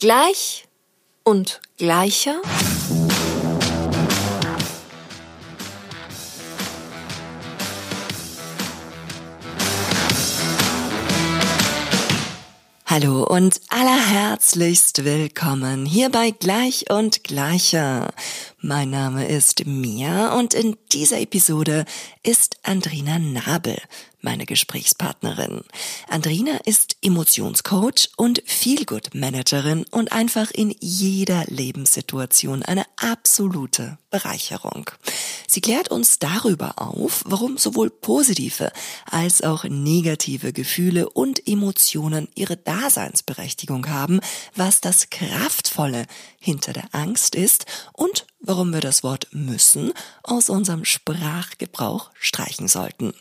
Gleich und gleicher. Hallo und allerherzlichst willkommen hier bei Gleich und Gleicher. Mein Name ist Mia und in dieser Episode ist Andrina Nabel meine Gesprächspartnerin. Andrina ist Emotionscoach und Feelgood-Managerin und einfach in jeder Lebenssituation eine absolute Bereicherung. Sie klärt uns darüber auf, warum sowohl positive als auch negative Gefühle und Emotionen ihre Daseinsberechtigung haben, was das Kraftvolle hinter der Angst ist und warum wir das Wort müssen aus unserem Sprachgebrauch streichen sollten.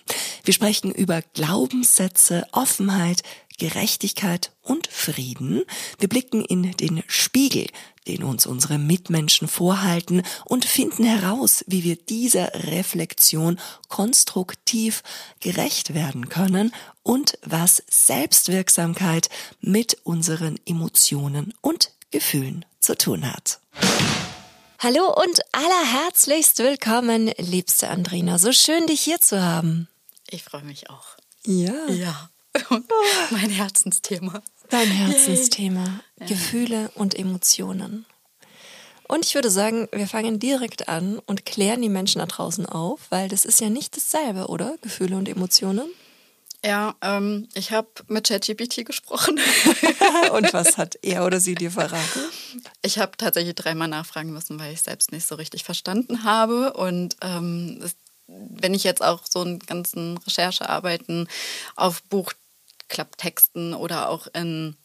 Wir sprechen über Glaubenssätze, Offenheit, Gerechtigkeit und Frieden. Wir blicken in den Spiegel, den uns unsere Mitmenschen vorhalten und finden heraus, wie wir dieser Reflexion konstruktiv gerecht werden können und was Selbstwirksamkeit mit unseren Emotionen und Gefühlen zu tun hat. Hallo und allerherzlichst willkommen, liebste Andrina. So schön, dich hier zu haben. Ich freue mich auch. Ja. Ja. mein Herzensthema. Dein Herzensthema. Yay. Gefühle und Emotionen. Und ich würde sagen, wir fangen direkt an und klären die Menschen da draußen auf, weil das ist ja nicht dasselbe, oder? Gefühle und Emotionen. Ja, ähm, ich habe mit ChatGPT gesprochen. Und was hat er oder sie dir verraten? Ich habe tatsächlich dreimal nachfragen müssen, weil ich selbst nicht so richtig verstanden habe. Und ähm, es, wenn ich jetzt auch so einen ganzen Recherchearbeiten auf Buchklapptexten oder auch in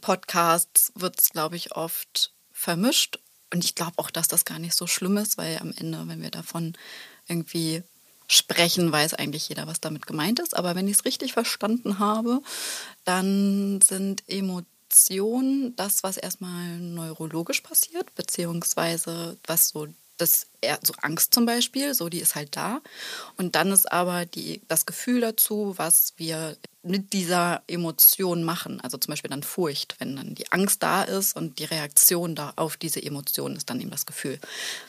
Podcasts wird es, glaube ich, oft vermischt. Und ich glaube auch, dass das gar nicht so schlimm ist, weil am Ende, wenn wir davon irgendwie sprechen, weiß eigentlich jeder, was damit gemeint ist. Aber wenn ich es richtig verstanden habe, dann sind Emotionen das, was erstmal neurologisch passiert, beziehungsweise was so das so Angst zum Beispiel, so die ist halt da. Und dann ist aber die, das Gefühl dazu, was wir mit dieser Emotion machen. Also zum Beispiel dann Furcht, wenn dann die Angst da ist und die Reaktion da auf diese Emotion ist dann eben das Gefühl.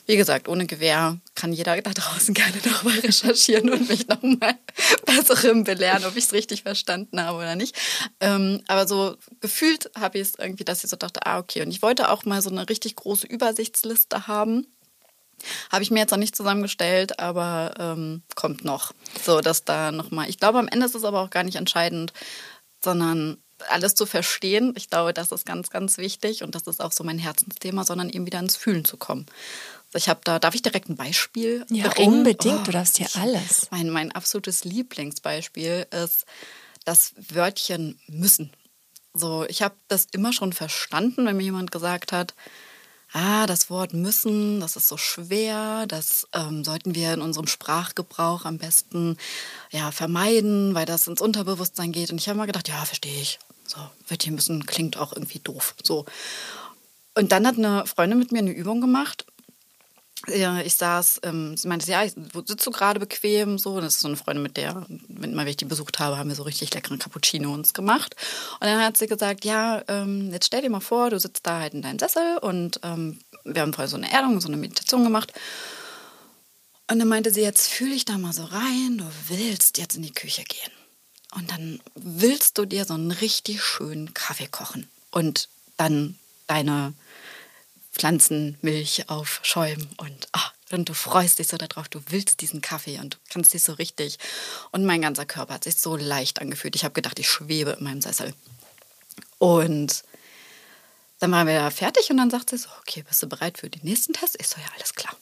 Wie gesagt, ohne Gewehr kann jeder da draußen gerne nochmal recherchieren und mich nochmal besserem belehren, ob ich es richtig verstanden habe oder nicht. Ähm, aber so gefühlt habe ich es irgendwie, dass ich so dachte, ah, okay. Und ich wollte auch mal so eine richtig große Übersichtsliste haben habe ich mir jetzt noch nicht zusammengestellt, aber ähm, kommt noch. So, dass da nochmal. Ich glaube, am Ende ist es aber auch gar nicht entscheidend, sondern alles zu verstehen. Ich glaube, das ist ganz, ganz wichtig und das ist auch so mein Herzensthema, sondern eben wieder ins Fühlen zu kommen. Ich habe da, darf ich direkt ein Beispiel Ja, bringen? unbedingt, oh, du darfst hier alles. Mein, mein absolutes Lieblingsbeispiel ist das Wörtchen müssen. So, ich habe das immer schon verstanden, wenn mir jemand gesagt hat, ah, das Wort müssen, das ist so schwer, das ähm, sollten wir in unserem Sprachgebrauch am besten ja, vermeiden, weil das ins Unterbewusstsein geht. Und ich habe mal gedacht, ja, verstehe ich. So, Wörtchen müssen klingt auch irgendwie doof. So. Und dann hat eine Freundin mit mir eine Übung gemacht ich saß, ähm, sie meinte, ja, sitzt du gerade bequem? So, das ist so eine Freundin, mit der, wenn mal ich die besucht habe, haben wir so richtig leckeren Cappuccino uns gemacht. Und dann hat sie gesagt, ja, ähm, jetzt stell dir mal vor, du sitzt da halt in deinem Sessel und ähm, wir haben vorher so eine Erdung, so eine Meditation gemacht. Und dann meinte sie, jetzt fühle ich da mal so rein, du willst jetzt in die Küche gehen. Und dann willst du dir so einen richtig schönen Kaffee kochen und dann deine Pflanzenmilch aufschäumen und, oh, und du freust dich so darauf, du willst diesen Kaffee und du kannst dich so richtig. Und mein ganzer Körper hat sich so leicht angefühlt. Ich habe gedacht, ich schwebe in meinem Sessel. Und dann waren wir fertig und dann sagte sie so, okay, bist du bereit für den nächsten Test? Ich so, ja, alles klar.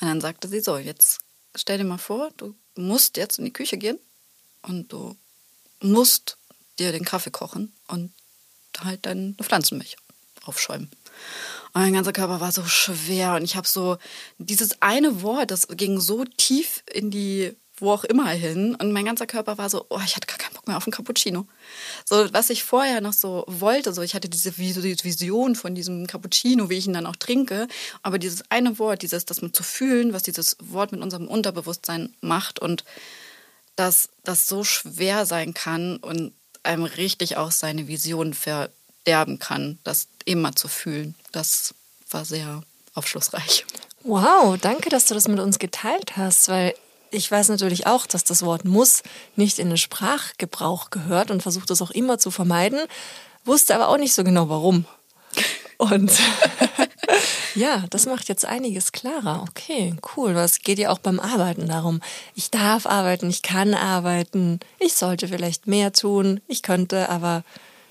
Und dann sagte sie so, jetzt stell dir mal vor, du musst jetzt in die Küche gehen und du musst dir den Kaffee kochen und halt deine Pflanzenmilch aufschäumen. Und mein ganzer Körper war so schwer und ich habe so dieses eine Wort, das ging so tief in die wo auch immer hin und mein ganzer Körper war so, oh, ich hatte gar keinen Bock mehr auf einen Cappuccino. So, was ich vorher noch so wollte, so ich hatte diese Vision von diesem Cappuccino, wie ich ihn dann auch trinke, aber dieses eine Wort, dieses, das mit zu fühlen, was dieses Wort mit unserem Unterbewusstsein macht und dass das so schwer sein kann und einem richtig auch seine Vision ver verderben kann, das immer zu fühlen. Das war sehr aufschlussreich. Wow, danke, dass du das mit uns geteilt hast, weil ich weiß natürlich auch, dass das Wort muss nicht in den Sprachgebrauch gehört und versuche das auch immer zu vermeiden, wusste aber auch nicht so genau warum. Und ja, das macht jetzt einiges klarer. Okay, cool. Was geht ja auch beim Arbeiten darum? Ich darf arbeiten, ich kann arbeiten, ich sollte vielleicht mehr tun, ich könnte, aber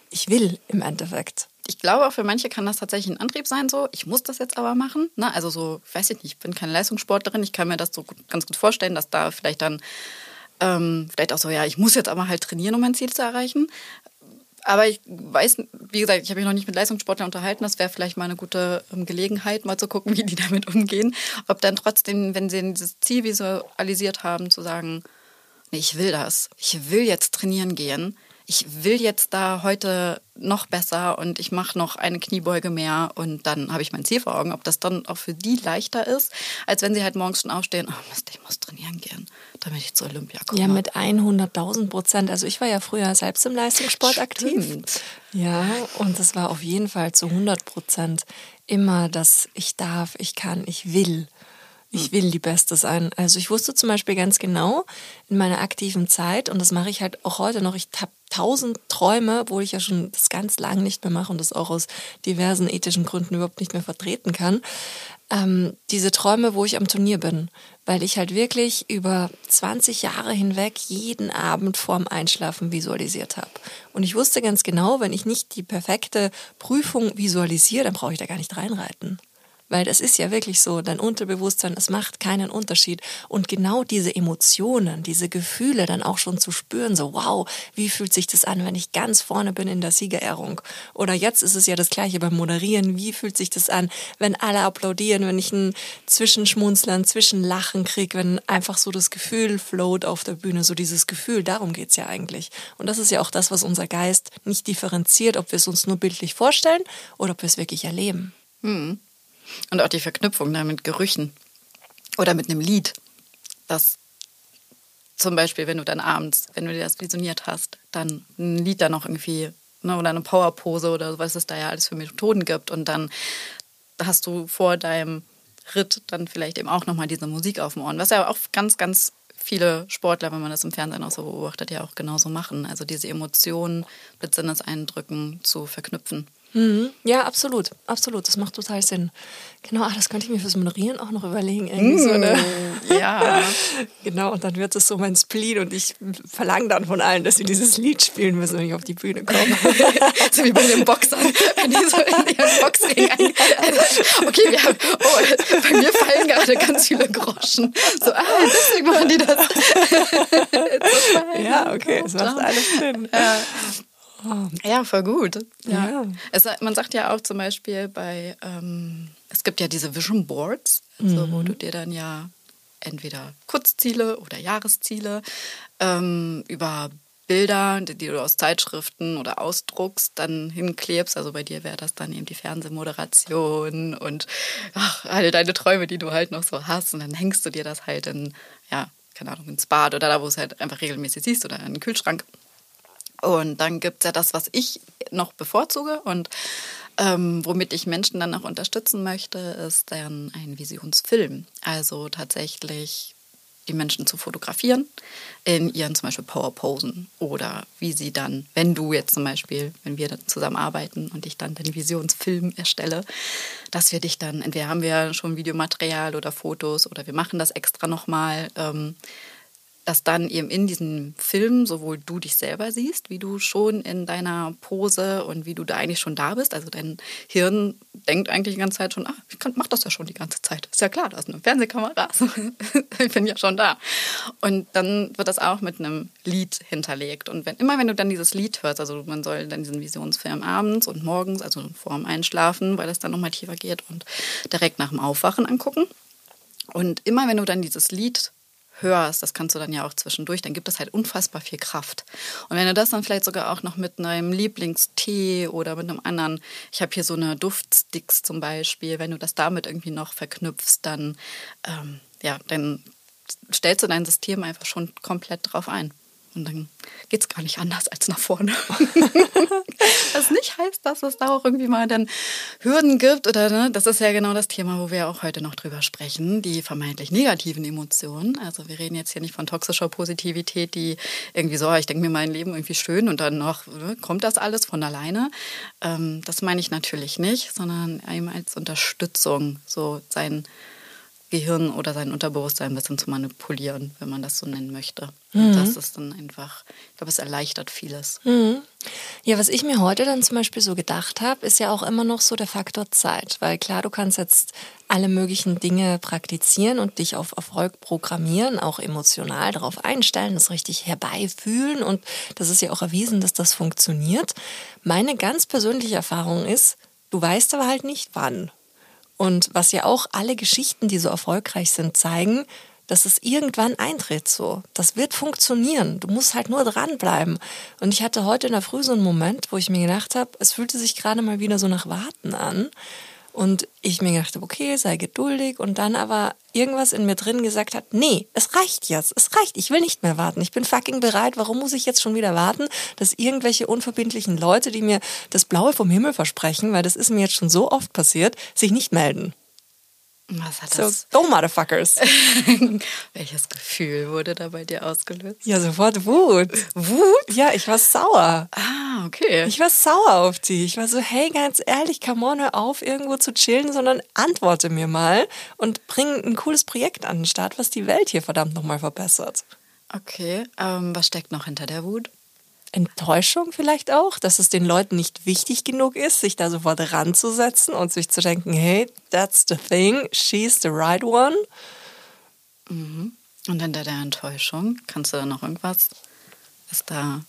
ich will im Endeffekt ich glaube, auch für manche kann das tatsächlich ein Antrieb sein, so, ich muss das jetzt aber machen. Ne? Also so, weiß ich nicht, ich bin keine Leistungssportlerin, ich kann mir das so gut, ganz gut vorstellen, dass da vielleicht dann, ähm, vielleicht auch so, ja, ich muss jetzt aber halt trainieren, um mein Ziel zu erreichen. Aber ich weiß, wie gesagt, ich habe mich noch nicht mit Leistungssportlern unterhalten. Das wäre vielleicht mal eine gute ähm, Gelegenheit, mal zu gucken, wie die damit umgehen. Ob dann trotzdem, wenn sie dieses Ziel visualisiert haben, zu sagen, nee, ich will das. Ich will jetzt trainieren gehen ich will jetzt da heute noch besser und ich mache noch eine Kniebeuge mehr und dann habe ich mein Ziel vor Augen. Ob das dann auch für die leichter ist, als wenn sie halt morgens schon aufstehen, oh Mist, ich muss trainieren gehen, damit ich zu Olympia komme. Ja, mit 100.000 Prozent. Also ich war ja früher selbst im Leistungssport Stimmt. aktiv. Ja, und es war auf jeden Fall zu 100 Prozent immer das Ich darf, ich kann, ich will. Ich will die Beste sein. Also ich wusste zum Beispiel ganz genau in meiner aktiven Zeit, und das mache ich halt auch heute noch, ich habe tausend Träume, wo ich ja schon das ganz lang nicht mehr mache und das auch aus diversen ethischen Gründen überhaupt nicht mehr vertreten kann. Ähm, diese Träume, wo ich am Turnier bin, weil ich halt wirklich über 20 Jahre hinweg jeden Abend vorm Einschlafen visualisiert habe. Und ich wusste ganz genau, wenn ich nicht die perfekte Prüfung visualisiere, dann brauche ich da gar nicht reinreiten. Weil das ist ja wirklich so, dein Unterbewusstsein, es macht keinen Unterschied. Und genau diese Emotionen, diese Gefühle dann auch schon zu spüren, so wow, wie fühlt sich das an, wenn ich ganz vorne bin in der Siegerehrung? Oder jetzt ist es ja das gleiche beim Moderieren, wie fühlt sich das an, wenn alle applaudieren, wenn ich ein Zwischenschmunzlern, Zwischenlachen kriege, wenn einfach so das Gefühl float auf der Bühne, so dieses Gefühl, darum geht's ja eigentlich. Und das ist ja auch das, was unser Geist nicht differenziert, ob wir es uns nur bildlich vorstellen oder ob wir es wirklich erleben. Hm. Und auch die Verknüpfung da mit Gerüchen oder mit einem Lied. Das zum Beispiel, wenn du dann abends, wenn du dir das visioniert hast, dann ein Lied da noch irgendwie, ne, oder eine Powerpose oder was es da ja alles für Methoden gibt. Und dann hast du vor deinem Ritt dann vielleicht eben auch nochmal diese Musik auf dem Ohren. Was ja auch ganz, ganz viele Sportler, wenn man das im Fernsehen auch so beobachtet, ja auch genauso machen. Also diese Emotionen mit Sinneseindrücken zu verknüpfen. Mhm. Ja, absolut, absolut. Das macht total Sinn. Genau, ach, das könnte ich mir fürs Moderieren auch noch überlegen. Irgendwie so eine, mm, ja. genau, und dann wird es so mein Spleen und ich verlange dann von allen, dass sie dieses Lied spielen müssen, wenn ich auf die Bühne komme. so wie bei den Boxern, wenn die so in ihren Boxring ein Okay, wir haben, oh, bei mir fallen gerade ganz viele Groschen. So, ah, deswegen machen die das. ja, okay, es macht alles Sinn. Ja. Oh. Ja, voll gut. Ja. ja. Es, man sagt ja auch zum Beispiel bei, ähm, es gibt ja diese Vision Boards, also mhm. wo du dir dann ja entweder Kurzziele oder Jahresziele ähm, über Bilder, die du aus Zeitschriften oder ausdruckst, dann hinklebst. Also bei dir wäre das dann eben die Fernsehmoderation und ach, alle deine Träume, die du halt noch so hast. Und dann hängst du dir das halt in, ja, keine Ahnung, ins Bad oder da, wo es halt einfach regelmäßig siehst oder in den Kühlschrank. Und dann gibt es ja das, was ich noch bevorzuge und ähm, womit ich Menschen dann auch unterstützen möchte, ist dann ein Visionsfilm. Also tatsächlich die Menschen zu fotografieren in ihren zum Beispiel Powerposen oder wie sie dann, wenn du jetzt zum Beispiel, wenn wir dann zusammenarbeiten und ich dann den Visionsfilm erstelle, dass wir dich dann, entweder haben wir schon Videomaterial oder Fotos oder wir machen das extra nochmal. Ähm, dass dann eben in diesem Film sowohl du dich selber siehst, wie du schon in deiner Pose und wie du da eigentlich schon da bist. Also dein Hirn denkt eigentlich die ganze Zeit schon, ah, ich mach das ja schon die ganze Zeit. Ist ja klar, da ist eine Fernsehkamera. ich bin ja schon da. Und dann wird das auch mit einem Lied hinterlegt. Und wenn, immer wenn du dann dieses Lied hörst, also man soll dann diesen Visionsfilm abends und morgens, also vor dem Einschlafen, weil es dann nochmal tiefer geht und direkt nach dem Aufwachen angucken. Und immer wenn du dann dieses Lied hörst, das kannst du dann ja auch zwischendurch, dann gibt es halt unfassbar viel Kraft. Und wenn du das dann vielleicht sogar auch noch mit einem Lieblingstee oder mit einem anderen, ich habe hier so eine Duftsticks zum Beispiel, wenn du das damit irgendwie noch verknüpfst, dann, ähm, ja, dann stellst du dein System einfach schon komplett drauf ein. Und dann geht es gar nicht anders als nach vorne. Was nicht heißt, dass es da auch irgendwie mal dann Hürden gibt oder ne? das ist ja genau das Thema, wo wir auch heute noch drüber sprechen, die vermeintlich negativen Emotionen. Also wir reden jetzt hier nicht von toxischer Positivität, die irgendwie so, ich denke mir mein Leben irgendwie schön und dann noch ne, kommt das alles von alleine. Ähm, das meine ich natürlich nicht, sondern eben als Unterstützung, so sein Gehirn oder sein Unterbewusstsein ein bisschen zu manipulieren, wenn man das so nennen möchte. Mhm. das ist dann einfach, ich glaube, es erleichtert vieles. Mhm. Ja, was ich mir heute dann zum Beispiel so gedacht habe, ist ja auch immer noch so der Faktor Zeit. Weil klar, du kannst jetzt alle möglichen Dinge praktizieren und dich auf Erfolg programmieren, auch emotional darauf einstellen, das richtig herbeifühlen. Und das ist ja auch erwiesen, dass das funktioniert. Meine ganz persönliche Erfahrung ist, du weißt aber halt nicht wann. Und was ja auch alle Geschichten, die so erfolgreich sind, zeigen, dass es irgendwann eintritt so. Das wird funktionieren. Du musst halt nur dranbleiben. Und ich hatte heute in der Früh so einen Moment, wo ich mir gedacht habe, es fühlte sich gerade mal wieder so nach Warten an. Und ich mir gedacht habe, okay, sei geduldig. Und dann aber irgendwas in mir drin gesagt hat, nee, es reicht jetzt. Es reicht. Ich will nicht mehr warten. Ich bin fucking bereit. Warum muss ich jetzt schon wieder warten, dass irgendwelche unverbindlichen Leute, die mir das Blaue vom Himmel versprechen, weil das ist mir jetzt schon so oft passiert, sich nicht melden? Was hat das? So, go motherfuckers. Welches Gefühl wurde da bei dir ausgelöst? Ja, sofort Wut. Wut? Ja, ich war sauer. Ah, okay. Ich war sauer auf die. Ich war so, hey, ganz ehrlich, come on, hör auf, irgendwo zu chillen, sondern antworte mir mal und bring ein cooles Projekt an den Start, was die Welt hier verdammt nochmal verbessert. Okay, ähm, was steckt noch hinter der Wut? Enttäuschung vielleicht auch, dass es den Leuten nicht wichtig genug ist, sich da sofort ranzusetzen und sich zu denken, hey, that's the thing, she's the right one. Mhm. Und hinter der Enttäuschung, kannst du da noch irgendwas? Ist da.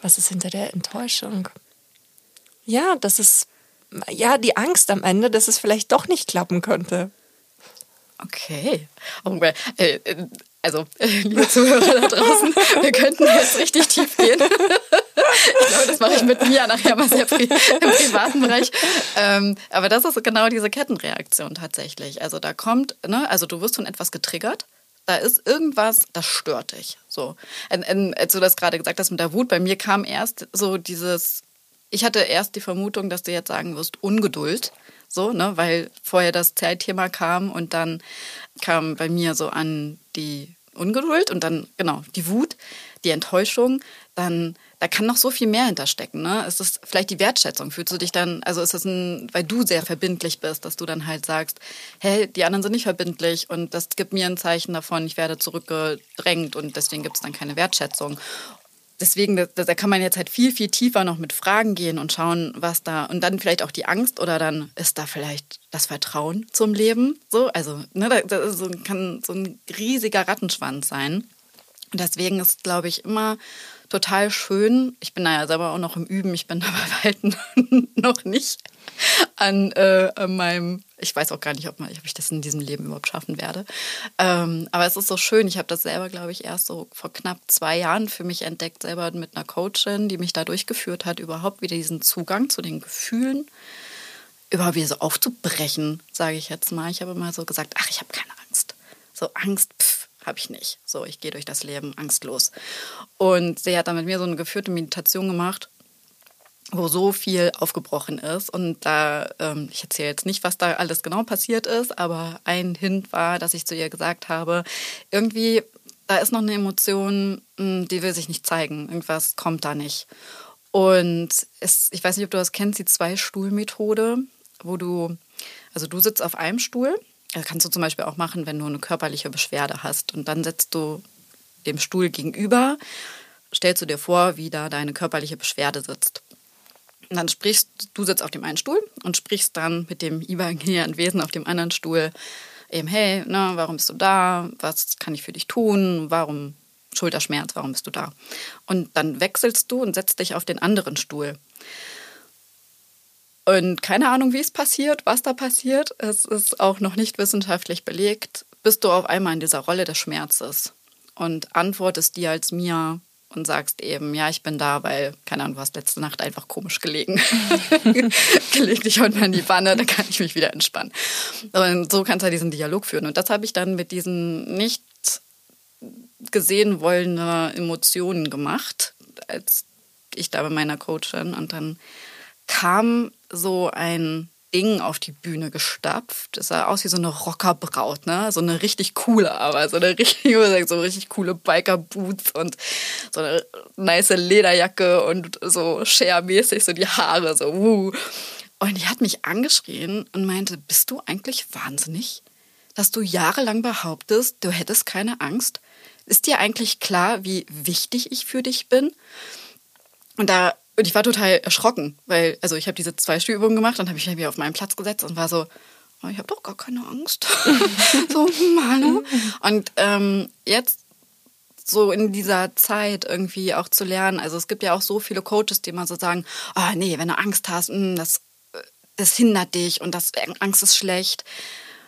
Was ist hinter der Enttäuschung? Ja, das ist ja die Angst am Ende, dass es vielleicht doch nicht klappen könnte. Okay. Oh, äh, äh, also, liebe Zuhörer da draußen, wir könnten jetzt richtig tief gehen. ich glaube, das mache ich mit Mia nachher mal sehr pri im privaten Bereich. Ähm, aber das ist genau diese Kettenreaktion tatsächlich. Also da kommt, ne, also du wirst von etwas getriggert. Da ist irgendwas, das stört dich. So. Und, und, als du das gerade gesagt hast mit der Wut, bei mir kam erst so dieses, ich hatte erst die Vermutung, dass du jetzt sagen wirst, Ungeduld so, ne, weil vorher das Zeitthema kam und dann kam bei mir so an die Ungeduld und dann, genau, die Wut, die Enttäuschung, dann, da kann noch so viel mehr hinterstecken, ne? Ist vielleicht die Wertschätzung. Fühlst du dich dann, also ist es ein, weil du sehr verbindlich bist, dass du dann halt sagst, hey, die anderen sind nicht verbindlich und das gibt mir ein Zeichen davon, ich werde zurückgedrängt und deswegen gibt es dann keine Wertschätzung deswegen, da, da, kann man jetzt halt viel, viel tiefer noch mit Fragen gehen und schauen, was da, und dann vielleicht auch die Angst oder dann ist da vielleicht das Vertrauen zum Leben. So, also, ne, das so, kann so ein riesiger Rattenschwanz sein. Und deswegen ist, glaube ich, immer total schön. Ich bin da ja selber auch noch im Üben. Ich bin da bei Weitem noch nicht an, äh, an meinem, ich weiß auch gar nicht, ob, man, ob ich das in diesem Leben überhaupt schaffen werde. Ähm, aber es ist so schön. Ich habe das selber, glaube ich, erst so vor knapp zwei Jahren für mich entdeckt, selber mit einer Coachin, die mich da durchgeführt hat, überhaupt wieder diesen Zugang zu den Gefühlen überhaupt wieder so aufzubrechen, sage ich jetzt mal. Ich habe immer so gesagt, ach, ich habe keine Angst. So Angst, pff, habe ich nicht. So, ich gehe durch das Leben angstlos. Und sie hat dann mit mir so eine geführte Meditation gemacht, wo so viel aufgebrochen ist. Und da, ähm, ich erzähle jetzt nicht, was da alles genau passiert ist, aber ein Hint war, dass ich zu ihr gesagt habe, irgendwie, da ist noch eine Emotion, hm, die will sich nicht zeigen. Irgendwas kommt da nicht. Und es, ich weiß nicht, ob du das kennst, die Zwei-Stuhl-Methode, wo du, also du sitzt auf einem Stuhl das kannst du zum Beispiel auch machen, wenn du eine körperliche Beschwerde hast. Und dann setzt du dem Stuhl gegenüber, stellst du dir vor, wie da deine körperliche Beschwerde sitzt. Und dann sprichst du sitzt auf dem einen Stuhl und sprichst dann mit dem imaginären Wesen auf dem anderen Stuhl eben, hey, ne, warum bist du da? Was kann ich für dich tun? Warum Schulterschmerz? Warum bist du da? Und dann wechselst du und setzt dich auf den anderen Stuhl. Und keine Ahnung, wie es passiert, was da passiert. Es ist auch noch nicht wissenschaftlich belegt. Bist du auf einmal in dieser Rolle des Schmerzes und antwortest dir als mir und sagst eben, ja, ich bin da, weil, keine Ahnung, du hast letzte Nacht einfach komisch gelegen. Gelegt dich heute mal in die Wanne, dann kann ich mich wieder entspannen. Und so kannst du halt diesen Dialog führen. Und das habe ich dann mit diesen nicht gesehen wollende Emotionen gemacht, als ich da bei meiner Coachin. Und dann kam so ein Ding auf die Bühne gestapft. Das sah aus wie so eine Rockerbraut, ne? So eine richtig coole, aber so eine richtig, so richtig coole Biker-Boots und so eine nice Lederjacke und so Share-mäßig, so die Haare, so wuh. Und die hat mich angeschrien und meinte, bist du eigentlich wahnsinnig? Dass du jahrelang behauptest, du hättest keine Angst? Ist dir eigentlich klar, wie wichtig ich für dich bin? Und da und ich war total erschrocken, weil, also ich habe diese zwei Stühlübungen gemacht, dann habe ich mich wieder auf meinen Platz gesetzt und war so, oh, ich habe doch gar keine Angst. so, hallo. Und ähm, jetzt so in dieser Zeit irgendwie auch zu lernen, also es gibt ja auch so viele Coaches, die immer so sagen, oh nee, wenn du Angst hast, mh, hm, das, das hindert dich und das Angst ist schlecht.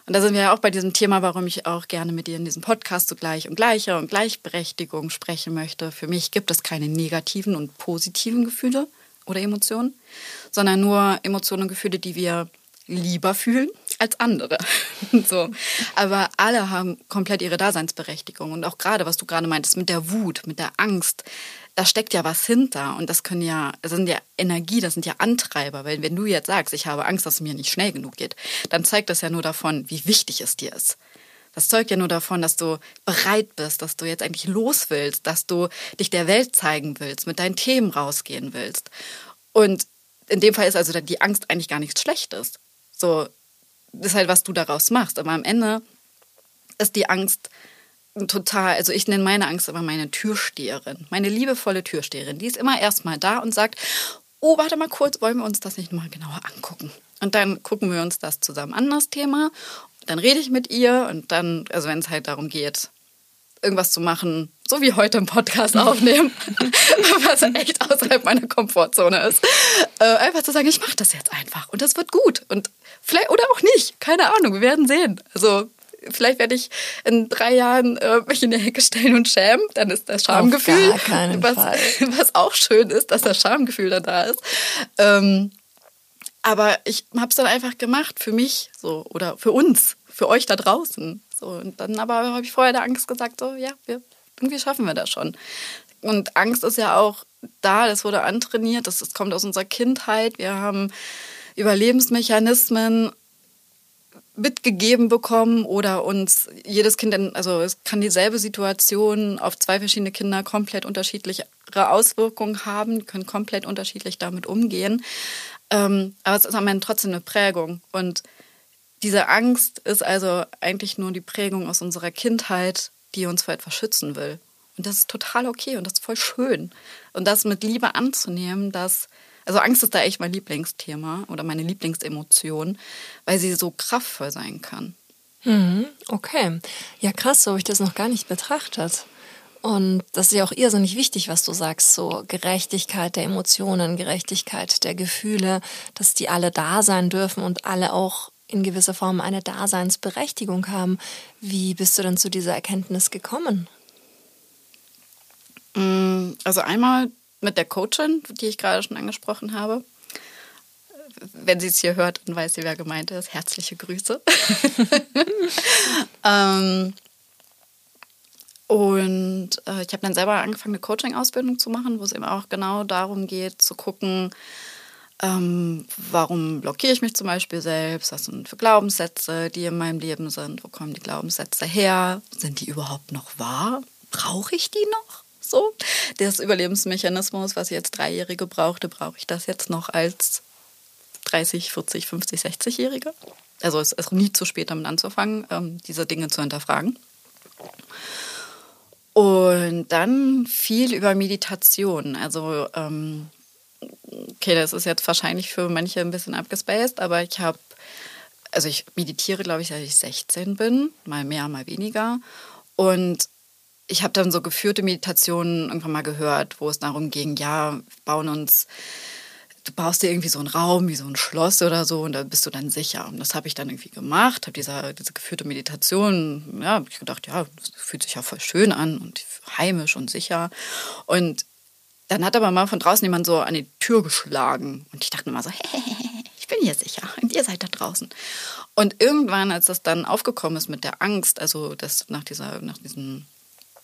Und da sind wir ja auch bei diesem Thema, warum ich auch gerne mit dir in diesem Podcast so gleich und gleicher und Gleichberechtigung sprechen möchte. Für mich gibt es keine negativen und positiven Gefühle oder Emotionen, sondern nur Emotionen und Gefühle, die wir lieber fühlen als andere. so. Aber alle haben komplett ihre Daseinsberechtigung. Und auch gerade, was du gerade meintest, mit der Wut, mit der Angst, da steckt ja was hinter und das können ja, das sind ja Energie, das sind ja Antreiber, weil wenn du jetzt sagst, ich habe Angst, dass es mir nicht schnell genug geht, dann zeigt das ja nur davon, wie wichtig es dir ist. Das zeugt ja nur davon, dass du bereit bist, dass du jetzt eigentlich los willst, dass du dich der Welt zeigen willst, mit deinen Themen rausgehen willst. Und in dem Fall ist also die Angst eigentlich gar nichts Schlechtes. So, ist halt, was du daraus machst. Aber am Ende ist die Angst total, also ich nenne meine Angst aber meine Türsteherin, meine liebevolle Türsteherin. Die ist immer erstmal da und sagt, oh, warte mal kurz, wollen wir uns das nicht mal genauer angucken? Und dann gucken wir uns das zusammen an, das Thema. Dann rede ich mit ihr und dann, also wenn es halt darum geht, irgendwas zu machen, so wie heute im Podcast aufnehmen, was echt außerhalb meiner Komfortzone ist, äh, einfach zu sagen, ich mache das jetzt einfach und das wird gut und vielleicht oder auch nicht, keine Ahnung, wir werden sehen. Also vielleicht werde ich in drei Jahren äh, mich in die Hecke stellen und schämen, dann ist das Schamgefühl, Auf gar keinen was, Fall. was auch schön ist, dass das Schamgefühl dann da ist. Ähm, aber ich habe es dann einfach gemacht für mich so oder für uns, für euch da draußen. So und dann aber habe ich vorher der Angst gesagt, so ja, wir, irgendwie schaffen wir das schon. Und Angst ist ja auch da, das wurde antrainiert, das, das kommt aus unserer Kindheit. Wir haben Überlebensmechanismen mitgegeben bekommen oder uns jedes Kind, also es kann dieselbe Situation auf zwei verschiedene Kinder komplett unterschiedliche Auswirkungen haben, können komplett unterschiedlich damit umgehen. Ähm, aber es ist am Ende trotzdem eine Prägung. Und diese Angst ist also eigentlich nur die Prägung aus unserer Kindheit, die uns vor etwas schützen will. Und das ist total okay und das ist voll schön. Und das mit Liebe anzunehmen, dass also Angst ist da echt mein Lieblingsthema oder meine Lieblingsemotion, weil sie so kraftvoll sein kann. Mhm, okay. Ja, krass, so habe ich das noch gar nicht betrachtet. Und das ist ja auch irrsinnig wichtig, was du sagst, so Gerechtigkeit der Emotionen, Gerechtigkeit der Gefühle, dass die alle da sein dürfen und alle auch in gewisser Form eine Daseinsberechtigung haben. Wie bist du denn zu dieser Erkenntnis gekommen? Mm, also einmal mit der Coachin, die ich gerade schon angesprochen habe. Wenn sie es hier hört, dann weiß sie, wer gemeint ist. Herzliche Grüße. ähm, und äh, ich habe dann selber angefangen, eine Coaching-Ausbildung zu machen, wo es eben auch genau darum geht, zu gucken, ähm, warum blockiere ich mich zum Beispiel selbst? Was sind für Glaubenssätze, die in meinem Leben sind? Wo kommen die Glaubenssätze her? Sind die überhaupt noch wahr? Brauche ich die noch? So, das Überlebensmechanismus, was jetzt Dreijährige brauchte, brauche ich das jetzt noch als 30, 40, 50, 60-Jährige? Also es ist nie zu spät damit anzufangen, ähm, diese Dinge zu hinterfragen. Und dann viel über Meditation. Also, ähm, okay, das ist jetzt wahrscheinlich für manche ein bisschen abgespaced, aber ich habe, also ich meditiere, glaube ich, seit ich 16 bin, mal mehr, mal weniger. Und ich habe dann so geführte Meditationen irgendwann mal gehört, wo es darum ging, ja, bauen uns, du baust dir irgendwie so einen Raum wie so ein Schloss oder so und da bist du dann sicher. Und das habe ich dann irgendwie gemacht, habe diese, diese geführte Meditation, ja, habe ich gedacht, ja, das fühlt sich ja voll schön an und heimisch und sicher. Und dann hat aber mal von draußen jemand so an die Tür geschlagen und ich dachte mal so, hey, ich bin hier sicher und ihr seid da draußen. Und irgendwann, als das dann aufgekommen ist mit der Angst, also das nach dieser, nach diesem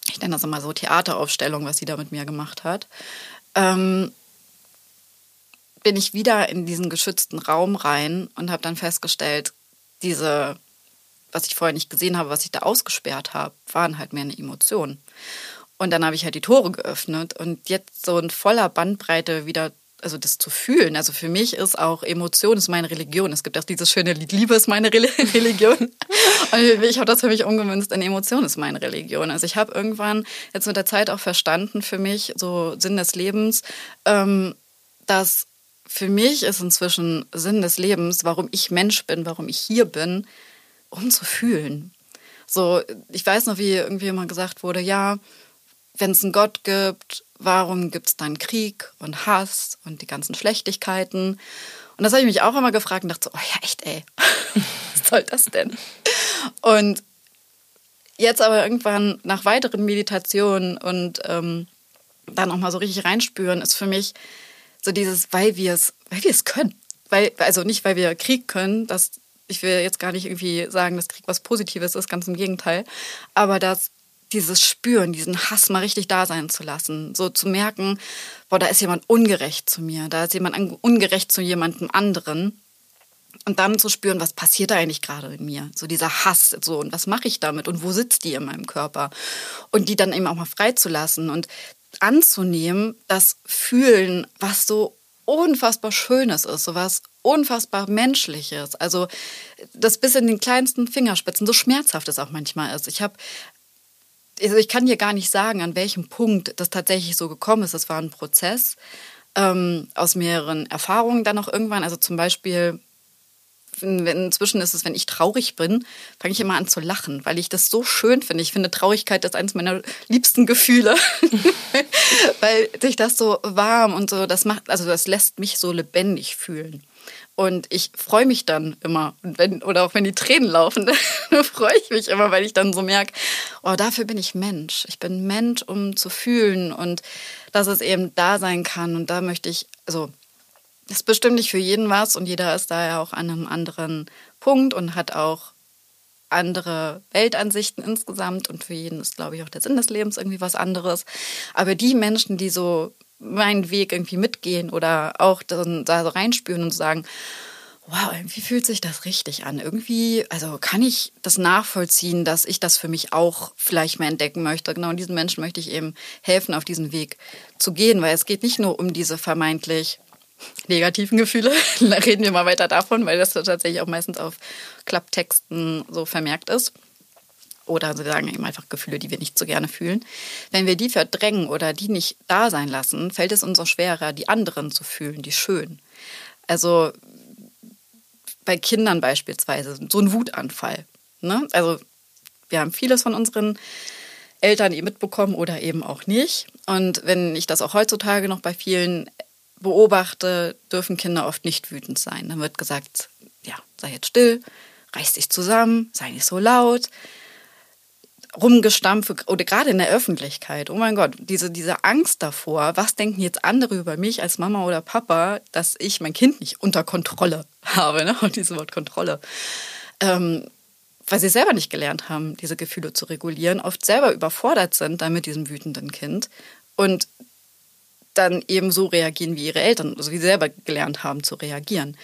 ich nenne das immer so Theateraufstellung, was sie da mit mir gemacht hat, ähm, bin ich wieder in diesen geschützten Raum rein und habe dann festgestellt, diese, was ich vorher nicht gesehen habe, was ich da ausgesperrt habe, waren halt mehr eine Emotion. Und dann habe ich halt die Tore geöffnet und jetzt so in voller Bandbreite wieder also das zu fühlen. Also für mich ist auch Emotion ist meine Religion. Es gibt auch dieses schöne Lied Liebe ist meine Religion. Und ich habe das für mich umgemünzt in Emotion ist meine Religion. Also ich habe irgendwann jetzt mit der Zeit auch verstanden für mich so Sinn des Lebens, ähm, dass für mich ist inzwischen Sinn des Lebens, warum ich Mensch bin, warum ich hier bin, um zu fühlen. So, ich weiß noch, wie irgendwie immer gesagt wurde, ja, wenn es einen Gott gibt, warum gibt es dann Krieg und Hass und die ganzen Schlechtigkeiten? Und das habe ich mich auch immer gefragt und dachte so, oh ja, echt, ey, was soll das denn? Und jetzt aber irgendwann nach weiteren Meditationen und ähm, dann auch mal so richtig reinspüren, ist für mich so dieses, weil wir es, weil wir es können. Weil, also nicht, weil wir Krieg können, das, ich will jetzt gar nicht irgendwie sagen, dass Krieg was Positives ist, ganz im Gegenteil, aber dass dieses Spüren, diesen Hass mal richtig da sein zu lassen. So zu merken, boah, da ist jemand ungerecht zu mir, da ist jemand ungerecht zu jemandem anderen. Und dann zu spüren, was passiert da eigentlich gerade in mir? So dieser Hass, so, und was mache ich damit? Und wo sitzt die in meinem Körper? Und die dann eben auch mal freizulassen und anzunehmen, das Fühlen, was so unfassbar Schönes ist, so was unfassbar Menschliches. Also das bis in den kleinsten Fingerspitzen so schmerzhaft es auch manchmal ist. Ich habe also ich kann dir gar nicht sagen, an welchem Punkt das tatsächlich so gekommen ist. Das war ein Prozess ähm, aus mehreren Erfahrungen dann auch irgendwann. Also zum Beispiel, inzwischen ist es, wenn ich traurig bin, fange ich immer an zu lachen, weil ich das so schön finde. Ich finde, Traurigkeit ist eines meiner liebsten Gefühle, weil sich das so warm und so, das macht, also das lässt mich so lebendig fühlen. Und ich freue mich dann immer. Wenn, oder auch wenn die Tränen laufen, dann freue ich mich immer, weil ich dann so merke, oh, dafür bin ich Mensch. Ich bin Mensch, um zu fühlen und dass es eben da sein kann. Und da möchte ich, also, das ist bestimmt nicht für jeden was und jeder ist da ja auch an einem anderen Punkt und hat auch andere Weltansichten insgesamt und für jeden ist, glaube ich, auch der Sinn des Lebens irgendwie was anderes. Aber die Menschen, die so meinen Weg irgendwie mitgehen oder auch dann da so reinspüren und sagen, wow, wie fühlt sich das richtig an? Irgendwie, also kann ich das nachvollziehen, dass ich das für mich auch vielleicht mehr entdecken möchte. Genau diesen Menschen möchte ich eben helfen, auf diesen Weg zu gehen, weil es geht nicht nur um diese vermeintlich negativen Gefühle. da reden wir mal weiter davon, weil das tatsächlich auch meistens auf Klapptexten so vermerkt ist oder sie sagen eben einfach Gefühle, die wir nicht so gerne fühlen. Wenn wir die verdrängen oder die nicht da sein lassen, fällt es uns auch schwerer, die anderen zu fühlen, die schön. Also bei Kindern beispielsweise, so ein Wutanfall. Ne? Also wir haben vieles von unseren Eltern eben mitbekommen oder eben auch nicht. Und wenn ich das auch heutzutage noch bei vielen beobachte, dürfen Kinder oft nicht wütend sein. Dann wird gesagt, ja, sei jetzt still, reiß dich zusammen, sei nicht so laut rumgestampfe oder gerade in der Öffentlichkeit. Oh mein Gott, diese, diese Angst davor, was denken jetzt andere über mich als Mama oder Papa, dass ich mein Kind nicht unter Kontrolle habe, ne? Und dieses Wort Kontrolle. Ähm, weil sie selber nicht gelernt haben, diese Gefühle zu regulieren, oft selber überfordert sind dann mit diesem wütenden Kind und dann eben so reagieren wie ihre Eltern, also wie sie selber gelernt haben zu reagieren.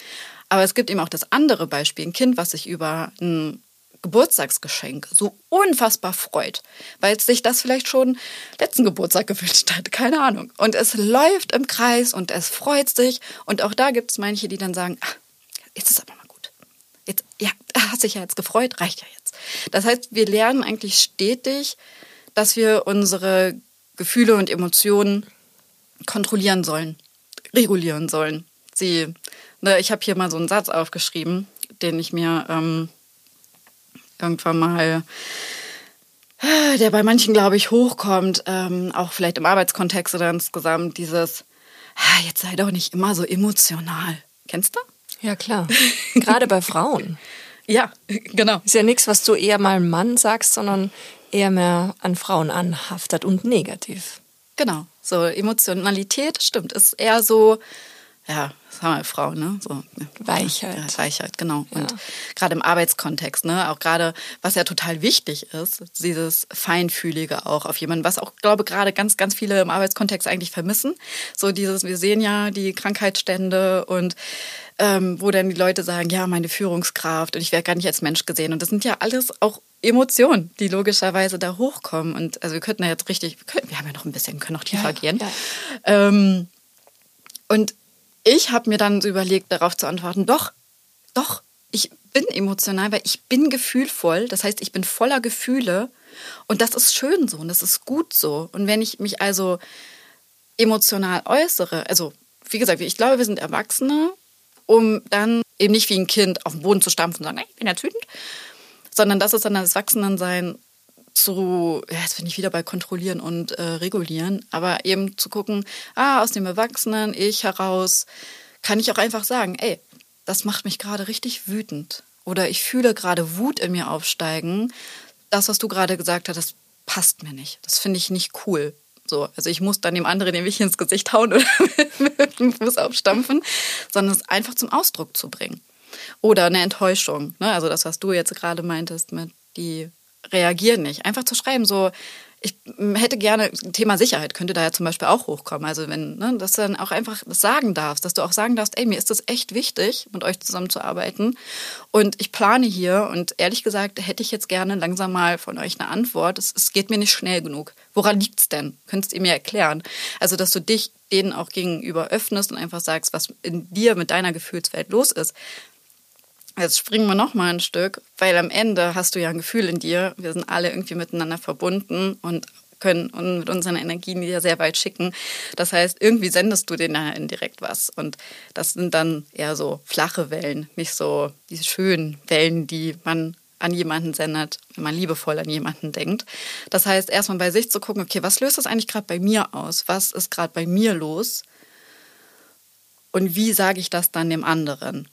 Aber es gibt eben auch das andere Beispiel, ein Kind, was sich über ein Geburtstagsgeschenk so unfassbar freut, weil es sich das vielleicht schon letzten Geburtstag gewünscht hat, keine Ahnung. Und es läuft im Kreis und es freut sich. Und auch da gibt es manche, die dann sagen, ach, jetzt ist aber mal gut. Jetzt, ja, hat sich ja jetzt gefreut, reicht ja jetzt. Das heißt, wir lernen eigentlich stetig, dass wir unsere Gefühle und Emotionen kontrollieren sollen, regulieren sollen. Sie, ne, ich habe hier mal so einen Satz aufgeschrieben, den ich mir ähm, irgendwann mal, der bei manchen, glaube ich, hochkommt, ähm, auch vielleicht im Arbeitskontext oder insgesamt, dieses, ah, jetzt sei doch nicht immer so emotional. Kennst du? Ja, klar. Gerade bei Frauen. Ja, genau. Ist ja nichts, was du eher mal Mann sagst, sondern eher mehr an Frauen anhaftet und negativ. Genau. So Emotionalität, stimmt, ist eher so, ja, das haben wir Frauen, ne? So, ne? Weichheit. Ja, Weichheit, genau. Ja. Und gerade im Arbeitskontext, ne, auch gerade, was ja total wichtig ist, dieses Feinfühlige auch auf jemanden, was auch, glaube gerade ganz, ganz viele im Arbeitskontext eigentlich vermissen. So dieses, wir sehen ja die Krankheitsstände und ähm, wo dann die Leute sagen, ja, meine Führungskraft und ich werde gar nicht als Mensch gesehen. Und das sind ja alles auch Emotionen, die logischerweise da hochkommen. Und also wir könnten ja jetzt richtig, wir, können, wir haben ja noch ein bisschen, können noch tiefer ja, gehen. Ja. Ähm, und ich habe mir dann so überlegt, darauf zu antworten, doch, doch, ich bin emotional, weil ich bin gefühlvoll. Das heißt, ich bin voller Gefühle. Und das ist schön so und das ist gut so. Und wenn ich mich also emotional äußere, also wie gesagt, ich glaube, wir sind Erwachsene, um dann eben nicht wie ein Kind auf den Boden zu stampfen und sagen, nein, ich bin jetzt wütend, sondern das ist dann das Erwachsenensein zu, ja, jetzt bin ich wieder bei kontrollieren und äh, regulieren, aber eben zu gucken, ah, aus dem Erwachsenen, ich heraus, kann ich auch einfach sagen, ey, das macht mich gerade richtig wütend. Oder ich fühle gerade Wut in mir aufsteigen. Das, was du gerade gesagt hast, das passt mir nicht. Das finde ich nicht cool. So, also ich muss dann dem anderen Weg ins Gesicht hauen oder mit dem Fuß aufstampfen, sondern es einfach zum Ausdruck zu bringen. Oder eine Enttäuschung. Ne? Also das, was du jetzt gerade meintest mit die reagieren nicht. Einfach zu schreiben, so, ich hätte gerne, Thema Sicherheit könnte da ja zum Beispiel auch hochkommen. Also wenn, ne, dass du dann auch einfach das sagen darfst, dass du auch sagen darfst, ey, mir ist das echt wichtig, mit euch zusammenzuarbeiten. Und ich plane hier und ehrlich gesagt hätte ich jetzt gerne langsam mal von euch eine Antwort. Es, es geht mir nicht schnell genug. Woran liegt es denn? Könntest ihr mir erklären? Also, dass du dich denen auch gegenüber öffnest und einfach sagst, was in dir mit deiner Gefühlswelt los ist. Jetzt springen wir noch mal ein Stück, weil am Ende hast du ja ein Gefühl in dir. Wir sind alle irgendwie miteinander verbunden und können und mit unseren Energien ja sehr weit schicken. Das heißt, irgendwie sendest du denen ja indirekt was. Und das sind dann eher so flache Wellen, nicht so diese schönen Wellen, die man an jemanden sendet, wenn man liebevoll an jemanden denkt. Das heißt, erstmal bei sich zu gucken, okay, was löst das eigentlich gerade bei mir aus? Was ist gerade bei mir los? Und wie sage ich das dann dem anderen?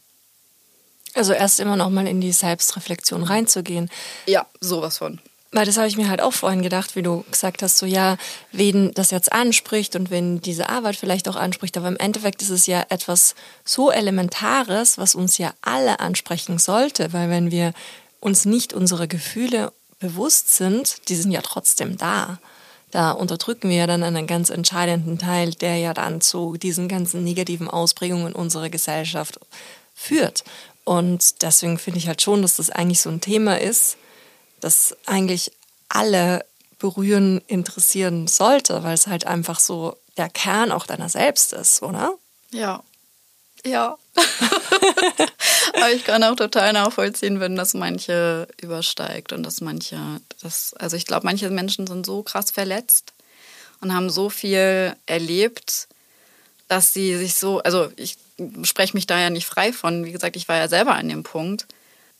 Also erst immer noch mal in die Selbstreflexion reinzugehen. Ja, sowas von. Weil das habe ich mir halt auch vorhin gedacht, wie du gesagt hast, so ja, wen das jetzt anspricht und wenn diese Arbeit vielleicht auch anspricht, aber im Endeffekt ist es ja etwas so Elementares, was uns ja alle ansprechen sollte, weil wenn wir uns nicht unsere Gefühle bewusst sind, die sind ja trotzdem da. Da unterdrücken wir ja dann einen ganz entscheidenden Teil, der ja dann zu diesen ganzen negativen Ausprägungen unserer Gesellschaft führt. Und deswegen finde ich halt schon, dass das eigentlich so ein Thema ist, das eigentlich alle berühren, interessieren sollte, weil es halt einfach so der Kern auch deiner selbst ist, oder? Ja. Ja. Aber ich kann auch total nachvollziehen, wenn das manche übersteigt und dass manche, das, also ich glaube, manche Menschen sind so krass verletzt und haben so viel erlebt, dass sie sich so, also ich spreche mich da ja nicht frei von. Wie gesagt, ich war ja selber an dem Punkt.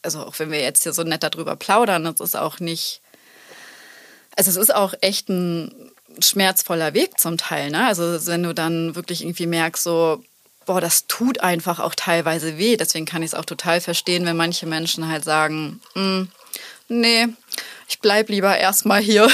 Also auch wenn wir jetzt hier so nett darüber plaudern, das ist auch nicht, also es ist auch echt ein schmerzvoller Weg zum Teil. Ne? Also wenn du dann wirklich irgendwie merkst, so, boah, das tut einfach auch teilweise weh. Deswegen kann ich es auch total verstehen, wenn manche Menschen halt sagen, hm, nee, ich bleib lieber erstmal hier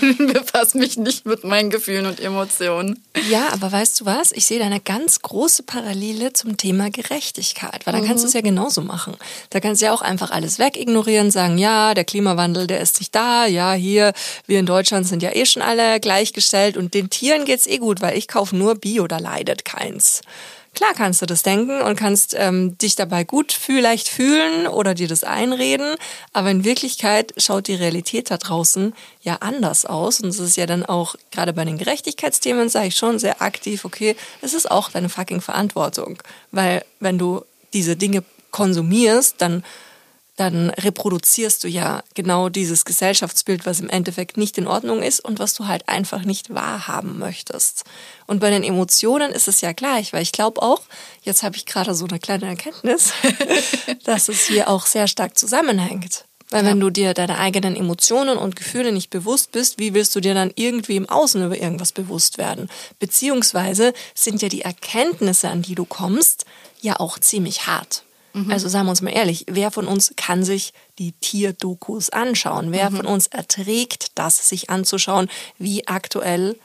und befasse mich nicht mit meinen Gefühlen und Emotionen. Ja, aber weißt du was? Ich sehe da eine ganz große Parallele zum Thema Gerechtigkeit, weil da mhm. kannst du es ja genauso machen. Da kannst du ja auch einfach alles wegignorieren, sagen, ja, der Klimawandel, der ist nicht da, ja, hier, wir in Deutschland sind ja eh schon alle gleichgestellt und den Tieren geht's eh gut, weil ich kaufe nur Bio, da leidet keins. Klar kannst du das denken und kannst ähm, dich dabei gut vielleicht fühlen oder dir das einreden, aber in Wirklichkeit schaut die Realität da draußen ja anders aus und es ist ja dann auch gerade bei den Gerechtigkeitsthemen sage ich schon sehr aktiv, okay, es ist auch deine fucking Verantwortung, weil wenn du diese Dinge konsumierst, dann dann reproduzierst du ja genau dieses Gesellschaftsbild, was im Endeffekt nicht in Ordnung ist und was du halt einfach nicht wahrhaben möchtest. Und bei den Emotionen ist es ja gleich, weil ich glaube auch, jetzt habe ich gerade so eine kleine Erkenntnis, dass es hier auch sehr stark zusammenhängt. Weil ja. wenn du dir deine eigenen Emotionen und Gefühle nicht bewusst bist, wie willst du dir dann irgendwie im Außen über irgendwas bewusst werden? Beziehungsweise sind ja die Erkenntnisse, an die du kommst, ja auch ziemlich hart. Mhm. Also sagen wir uns mal ehrlich, wer von uns kann sich die Tierdokus anschauen? Wer mhm. von uns erträgt das, sich anzuschauen, wie aktuell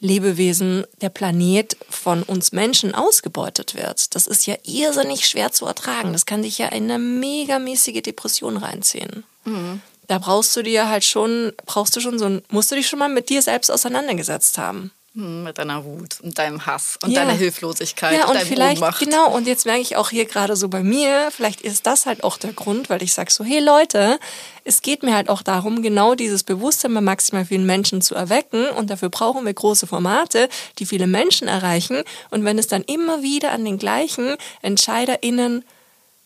Lebewesen, der Planet von uns Menschen ausgebeutet wird. Das ist ja irrsinnig schwer zu ertragen. Das kann dich ja in eine megamäßige Depression reinziehen. Mhm. Da brauchst du dir halt schon, brauchst du schon so ein, musst du dich schon mal mit dir selbst auseinandergesetzt haben. Mit deiner Wut und deinem Hass und ja. deiner Hilflosigkeit ja, und, und vielleicht, Ohnmacht. Genau, und jetzt merke ich auch hier gerade so bei mir, vielleicht ist das halt auch der Grund, weil ich sage so, hey Leute, es geht mir halt auch darum, genau dieses Bewusstsein bei maximal vielen Menschen zu erwecken und dafür brauchen wir große Formate, die viele Menschen erreichen und wenn es dann immer wieder an den gleichen EntscheiderInnen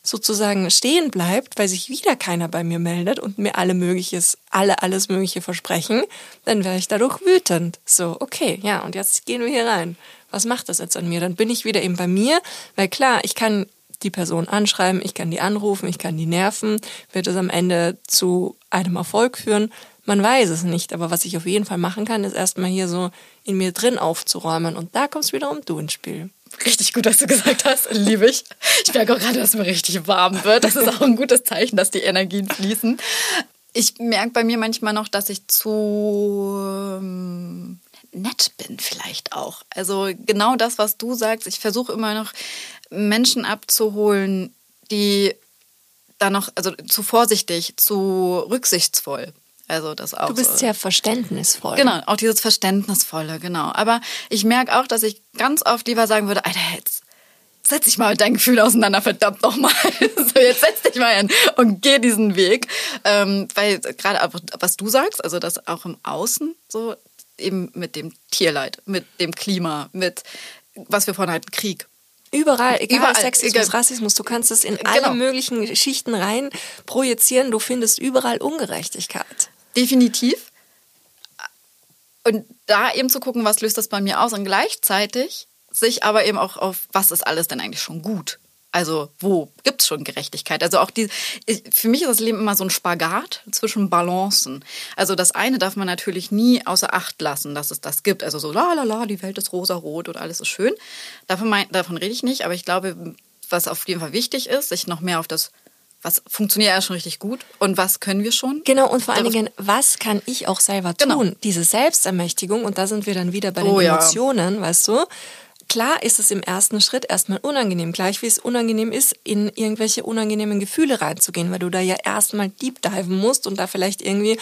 sozusagen stehen bleibt, weil sich wieder keiner bei mir meldet und mir alle mögliches, alle alles Mögliche versprechen, dann wäre ich dadurch wütend. So, okay, ja, und jetzt gehen wir hier rein. Was macht das jetzt an mir? Dann bin ich wieder eben bei mir, weil klar, ich kann die Person anschreiben, ich kann die anrufen, ich kann die nerven, wird es am Ende zu einem Erfolg führen? Man weiß es nicht, aber was ich auf jeden Fall machen kann, ist erstmal hier so in mir drin aufzuräumen und da kommst wiederum du ins Spiel. Richtig gut, was du gesagt hast. Liebe ich. Ich merke auch gerade, dass mir richtig warm wird. Das ist auch ein gutes Zeichen, dass die Energien fließen. Ich merke bei mir manchmal noch, dass ich zu ähm, nett bin, vielleicht auch. Also genau das, was du sagst. Ich versuche immer noch Menschen abzuholen, die da noch, also zu vorsichtig, zu rücksichtsvoll. Also das auch. Du bist sehr verständnisvoll. Genau, auch dieses Verständnisvolle, genau. Aber ich merke auch, dass ich ganz oft lieber sagen würde, Alter, jetzt setz dich mal mit deinen Gefühlen auseinander, verdammt nochmal. so, jetzt setz dich mal hin und geh diesen Weg. Ähm, weil gerade was du sagst, also das auch im Außen so, eben mit dem Tierleid, mit dem Klima, mit was wir vorhin hatten, Krieg. Überall, egal Überall, Sexismus, egal. Rassismus, du kannst es in genau. alle möglichen Schichten rein projizieren, du findest überall Ungerechtigkeit. Definitiv. Und da eben zu gucken, was löst das bei mir aus und gleichzeitig sich aber eben auch auf, was ist alles denn eigentlich schon gut? Also wo gibt es schon Gerechtigkeit? Also auch die, für mich ist das Leben immer so ein Spagat zwischen Balancen. Also das eine darf man natürlich nie außer Acht lassen, dass es das gibt. Also so la la la, die Welt ist rosa-rot und alles ist schön. Davon, davon rede ich nicht, aber ich glaube, was auf jeden Fall wichtig ist, sich noch mehr auf das was funktioniert ja schon richtig gut und was können wir schon? Genau, und vor allen Dingen, was kann ich auch selber genau. tun? Genau. Diese Selbstermächtigung, und da sind wir dann wieder bei den oh, Emotionen, ja. weißt du? Klar ist es im ersten Schritt erstmal unangenehm, gleich wie es unangenehm ist, in irgendwelche unangenehmen Gefühle reinzugehen, weil du da ja erstmal deep diven musst und da vielleicht irgendwie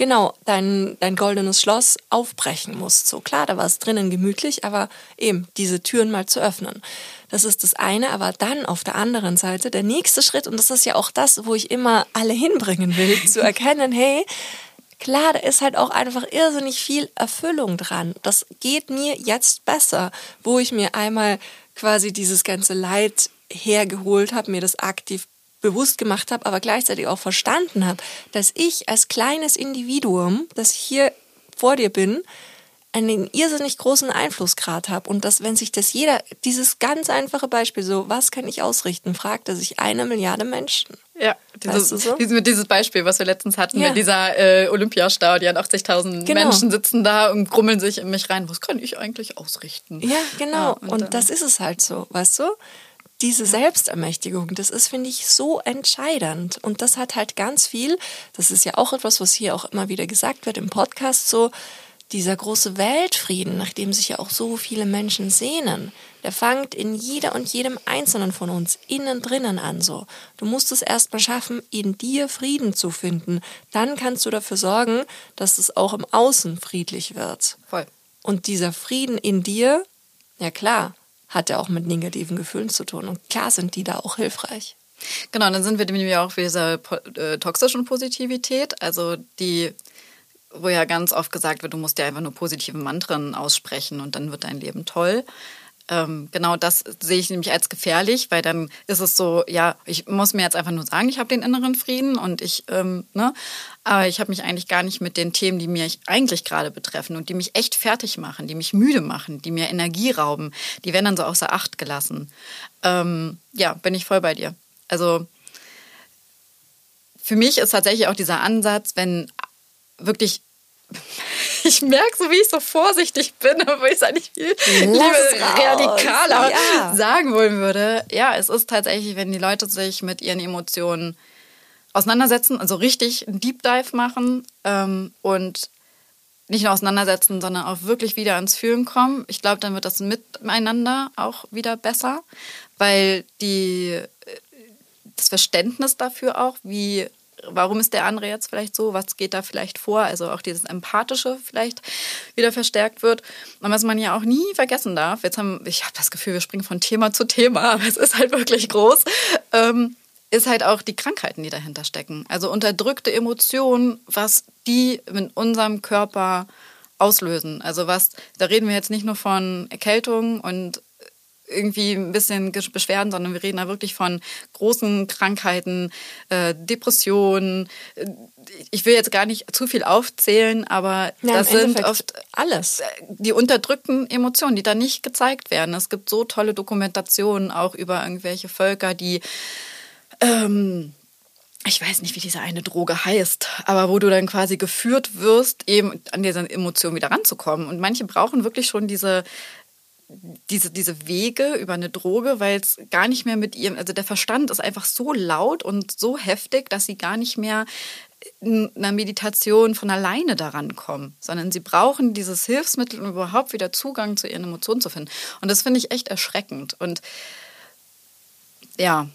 genau dein, dein goldenes Schloss aufbrechen musst. So klar, da war es drinnen gemütlich, aber eben diese Türen mal zu öffnen. Das ist das eine, aber dann auf der anderen Seite der nächste Schritt, und das ist ja auch das, wo ich immer alle hinbringen will, zu erkennen, hey, klar, da ist halt auch einfach irrsinnig viel Erfüllung dran. Das geht mir jetzt besser, wo ich mir einmal quasi dieses ganze Leid hergeholt habe, mir das aktiv bewusst gemacht habe, aber gleichzeitig auch verstanden habe, dass ich als kleines Individuum, das hier vor dir bin, einen irrsinnig großen Einflussgrad habe und dass, wenn sich das jeder, dieses ganz einfache Beispiel, so, was kann ich ausrichten, fragt er sich eine Milliarde Menschen. Ja, dieses, weißt du so? dieses Beispiel, was wir letztens hatten ja. mit dieser äh, Olympiastadion, 80.000 genau. Menschen sitzen da und grummeln sich in mich rein. Was kann ich eigentlich ausrichten? Ja, genau. Ja, und, und das ist es halt so, weißt du? Diese Selbstermächtigung, das ist, finde ich, so entscheidend. Und das hat halt ganz viel, das ist ja auch etwas, was hier auch immer wieder gesagt wird im Podcast, so, dieser große Weltfrieden, nach dem sich ja auch so viele Menschen sehnen, der fängt in jeder und jedem Einzelnen von uns innen drinnen an so. Du musst es erst mal schaffen, in dir Frieden zu finden. Dann kannst du dafür sorgen, dass es auch im Außen friedlich wird. Voll. Und dieser Frieden in dir, ja klar, hat ja auch mit negativen Gefühlen zu tun. Und klar sind die da auch hilfreich. Genau, dann sind wir nämlich auch für diese äh, toxischen Positivität, also die wo ja ganz oft gesagt wird, du musst dir einfach nur positive Mantren aussprechen und dann wird dein Leben toll. Ähm, genau das sehe ich nämlich als gefährlich, weil dann ist es so, ja, ich muss mir jetzt einfach nur sagen, ich habe den inneren Frieden und ich, ähm, ne, aber ich habe mich eigentlich gar nicht mit den Themen, die mich eigentlich gerade betreffen und die mich echt fertig machen, die mich müde machen, die mir Energie rauben, die werden dann so außer Acht gelassen. Ähm, ja, bin ich voll bei dir. Also für mich ist tatsächlich auch dieser Ansatz, wenn wirklich ich merke so, wie ich so vorsichtig bin, aber ich es eigentlich viel radikaler ja. sagen wollen würde. Ja, es ist tatsächlich, wenn die Leute sich mit ihren Emotionen auseinandersetzen, also richtig einen Deep Dive machen ähm, und nicht nur auseinandersetzen, sondern auch wirklich wieder ans Fühlen kommen. Ich glaube, dann wird das Miteinander auch wieder besser, weil die, äh, das Verständnis dafür auch, wie warum ist der andere jetzt vielleicht so, was geht da vielleicht vor, also auch dieses Empathische vielleicht wieder verstärkt wird. Und was man ja auch nie vergessen darf, jetzt haben, ich habe das Gefühl, wir springen von Thema zu Thema, aber es ist halt wirklich groß, ähm, ist halt auch die Krankheiten, die dahinter stecken. Also unterdrückte Emotionen, was die in unserem Körper auslösen. Also was, da reden wir jetzt nicht nur von Erkältung und irgendwie ein bisschen Beschwerden, sondern wir reden da wirklich von großen Krankheiten, äh, Depressionen. Ich will jetzt gar nicht zu viel aufzählen, aber ja, das sind oft alles. Die unterdrückten Emotionen, die da nicht gezeigt werden. Es gibt so tolle Dokumentationen auch über irgendwelche Völker, die ähm, ich weiß nicht, wie diese eine Droge heißt, aber wo du dann quasi geführt wirst, eben an diese Emotionen wieder ranzukommen. Und manche brauchen wirklich schon diese diese, diese Wege über eine Droge, weil es gar nicht mehr mit ihrem, also der Verstand ist einfach so laut und so heftig, dass sie gar nicht mehr in einer Meditation von alleine daran kommen, sondern sie brauchen dieses Hilfsmittel, um überhaupt wieder Zugang zu ihren Emotionen zu finden. Und das finde ich echt erschreckend. Und ja,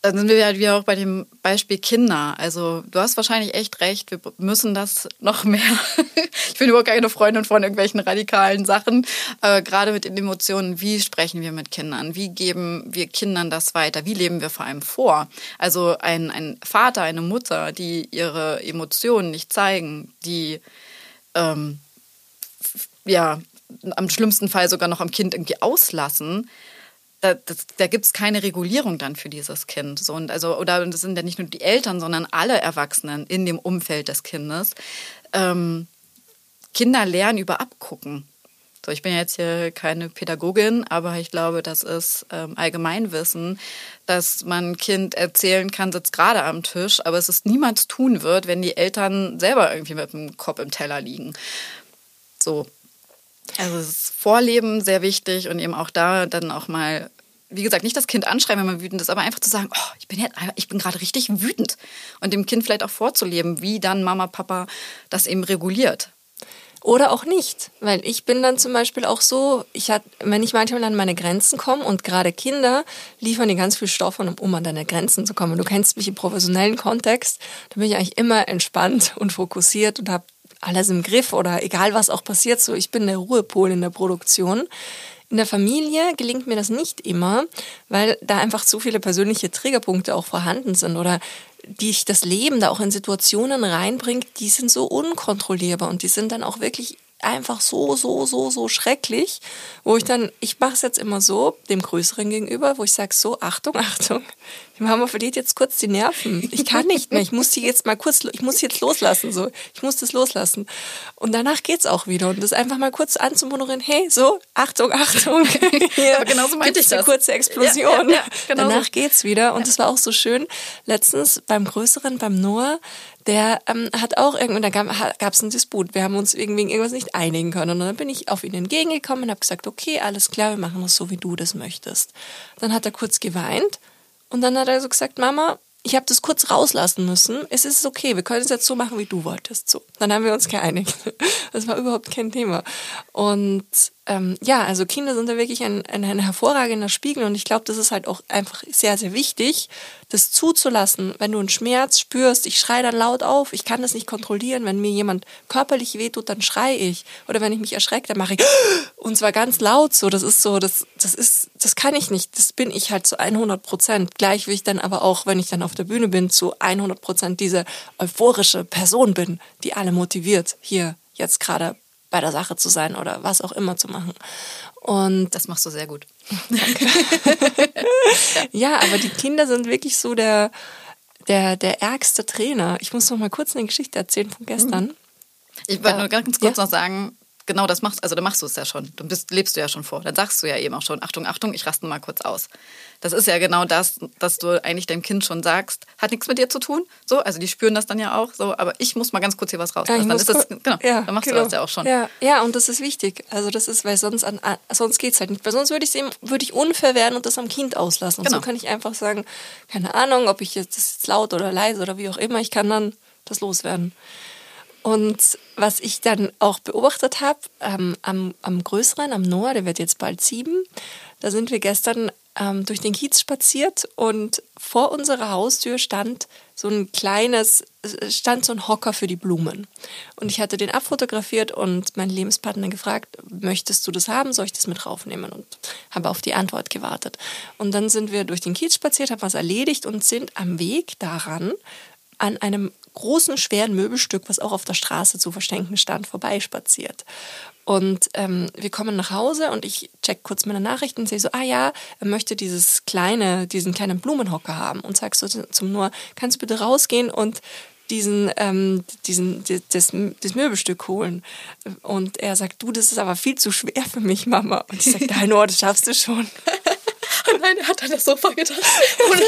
dann sind wir halt wieder auch bei dem Beispiel Kinder. Also du hast wahrscheinlich echt recht, wir müssen das noch mehr. ich bin überhaupt keine Freundin von irgendwelchen radikalen Sachen. Aber gerade mit den Emotionen, wie sprechen wir mit Kindern? Wie geben wir Kindern das weiter? Wie leben wir vor allem vor? Also ein, ein Vater, eine Mutter, die ihre Emotionen nicht zeigen, die ähm, ja am schlimmsten Fall sogar noch am Kind irgendwie auslassen, da, da gibt es keine Regulierung dann für dieses Kind. So, und also, oder das sind ja nicht nur die Eltern, sondern alle Erwachsenen in dem Umfeld des Kindes. Ähm, Kinder lernen über Abgucken. So, ich bin jetzt hier keine Pädagogin, aber ich glaube, das ist ähm, Allgemeinwissen, dass man Kind erzählen kann, sitzt gerade am Tisch, aber es ist niemals tun wird, wenn die Eltern selber irgendwie mit dem Kopf im Teller liegen. So, also das Vorleben sehr wichtig und eben auch da dann auch mal, wie gesagt, nicht das Kind anschreiben, wenn man wütend ist, aber einfach zu sagen, oh, ich bin, bin gerade richtig wütend. Und dem Kind vielleicht auch vorzuleben, wie dann Mama, Papa das eben reguliert. Oder auch nicht, weil ich bin dann zum Beispiel auch so, ich hat, wenn ich manchmal an meine Grenzen komme und gerade Kinder liefern dir ganz viel Stoff, um an deine Grenzen zu kommen. Du kennst mich im professionellen Kontext, da bin ich eigentlich immer entspannt und fokussiert und habe alles im Griff oder egal was auch passiert, so ich bin der Ruhepol in der Produktion. In der Familie gelingt mir das nicht immer, weil da einfach zu viele persönliche Triggerpunkte auch vorhanden sind oder die ich das Leben da auch in Situationen reinbringt, die sind so unkontrollierbar und die sind dann auch wirklich einfach so, so, so, so schrecklich, wo ich dann, ich mache es jetzt immer so, dem Größeren gegenüber, wo ich sage, so, Achtung, Achtung, die Mama verliert jetzt kurz die Nerven. Ich kann nicht mehr, ich muss die jetzt mal kurz, ich muss jetzt loslassen, so, ich muss das loslassen. Und danach geht's auch wieder und das einfach mal kurz anzumoderieren, hey, so, Achtung, Achtung. Hier Aber genauso meinte ich das. Eine kurze Explosion. Ja, ja, ja, genau danach geht's wieder und es war auch so schön. Letztens beim Größeren, beim Noah, der ähm, hat auch irgendwann, da gab es einen Disput. Wir haben uns irgendwie irgendwas nicht einigen können. Und dann bin ich auf ihn entgegengekommen und habe gesagt, okay, alles klar, wir machen das so, wie du das möchtest. Dann hat er kurz geweint und dann hat er so gesagt, Mama, ich habe das kurz rauslassen müssen. Es ist okay, wir können es jetzt so machen, wie du wolltest. So, dann haben wir uns geeinigt. Das war überhaupt kein Thema. Und ähm, ja, also Kinder sind da wirklich ein, ein, ein hervorragender Spiegel und ich glaube, das ist halt auch einfach sehr, sehr wichtig, das zuzulassen. Wenn du einen Schmerz spürst, ich schreie dann laut auf, ich kann das nicht kontrollieren. Wenn mir jemand körperlich wehtut, dann schreie ich. Oder wenn ich mich erschrecke, dann mache ich und zwar ganz laut so. Das ist so, das, das ist, das kann ich nicht. Das bin ich halt zu 100 Prozent. Gleich will ich dann aber auch, wenn ich dann auf der Bühne bin, zu 100 Prozent diese euphorische Person bin, die alle motiviert, hier jetzt gerade bei der Sache zu sein oder was auch immer zu machen. Und das machst du sehr gut. ja, aber die Kinder sind wirklich so der, der, der ärgste Trainer. Ich muss noch mal kurz eine Geschichte erzählen von gestern. Ich wollte nur ganz kurz ja? noch sagen, genau das machst, also da machst du es ja schon. Du bist, lebst du ja schon vor. Dann sagst du ja eben auch schon, Achtung, Achtung, ich raste mal kurz aus. Das ist ja genau das, dass du eigentlich deinem Kind schon sagst, hat nichts mit dir zu tun. So, also die spüren das dann ja auch so, aber ich muss mal ganz kurz hier was rauslassen. Ja, dann ist das, genau, ja, dann machst genau. du das ja auch schon. Ja, ja, und das ist wichtig. Also das ist, weil sonst an, sonst geht's halt nicht. Weil sonst würde ich würde ich unfair werden und das am Kind auslassen. Und genau. so kann ich einfach sagen, keine Ahnung, ob ich jetzt das jetzt laut oder leise oder wie auch immer, ich kann dann das loswerden. Und was ich dann auch beobachtet habe, ähm, am, am größeren, am Noah, der wird jetzt bald sieben, da sind wir gestern ähm, durch den Kiez spaziert und vor unserer Haustür stand so ein kleines, stand so ein Hocker für die Blumen. Und ich hatte den abfotografiert und meinen Lebenspartner gefragt, möchtest du das haben, soll ich das mit raufnehmen? Und habe auf die Antwort gewartet. Und dann sind wir durch den Kiez spaziert, haben was erledigt und sind am Weg daran an einem großen, schweren Möbelstück, was auch auf der Straße zu verschenken stand, vorbeispaziert. Und ähm, wir kommen nach Hause und ich check kurz meine Nachrichten und sehe so, ah ja, er möchte dieses kleine, diesen kleinen Blumenhocker haben. Und sagst so zum Nur, kannst du bitte rausgehen und diesen, ähm, diesen, das, das Möbelstück holen. Und er sagt, du, das ist aber viel zu schwer für mich, Mama. Und ich sage, nein, Noah, das schaffst du schon. oh nein, er hat an das Sofa gedacht. Oh nein.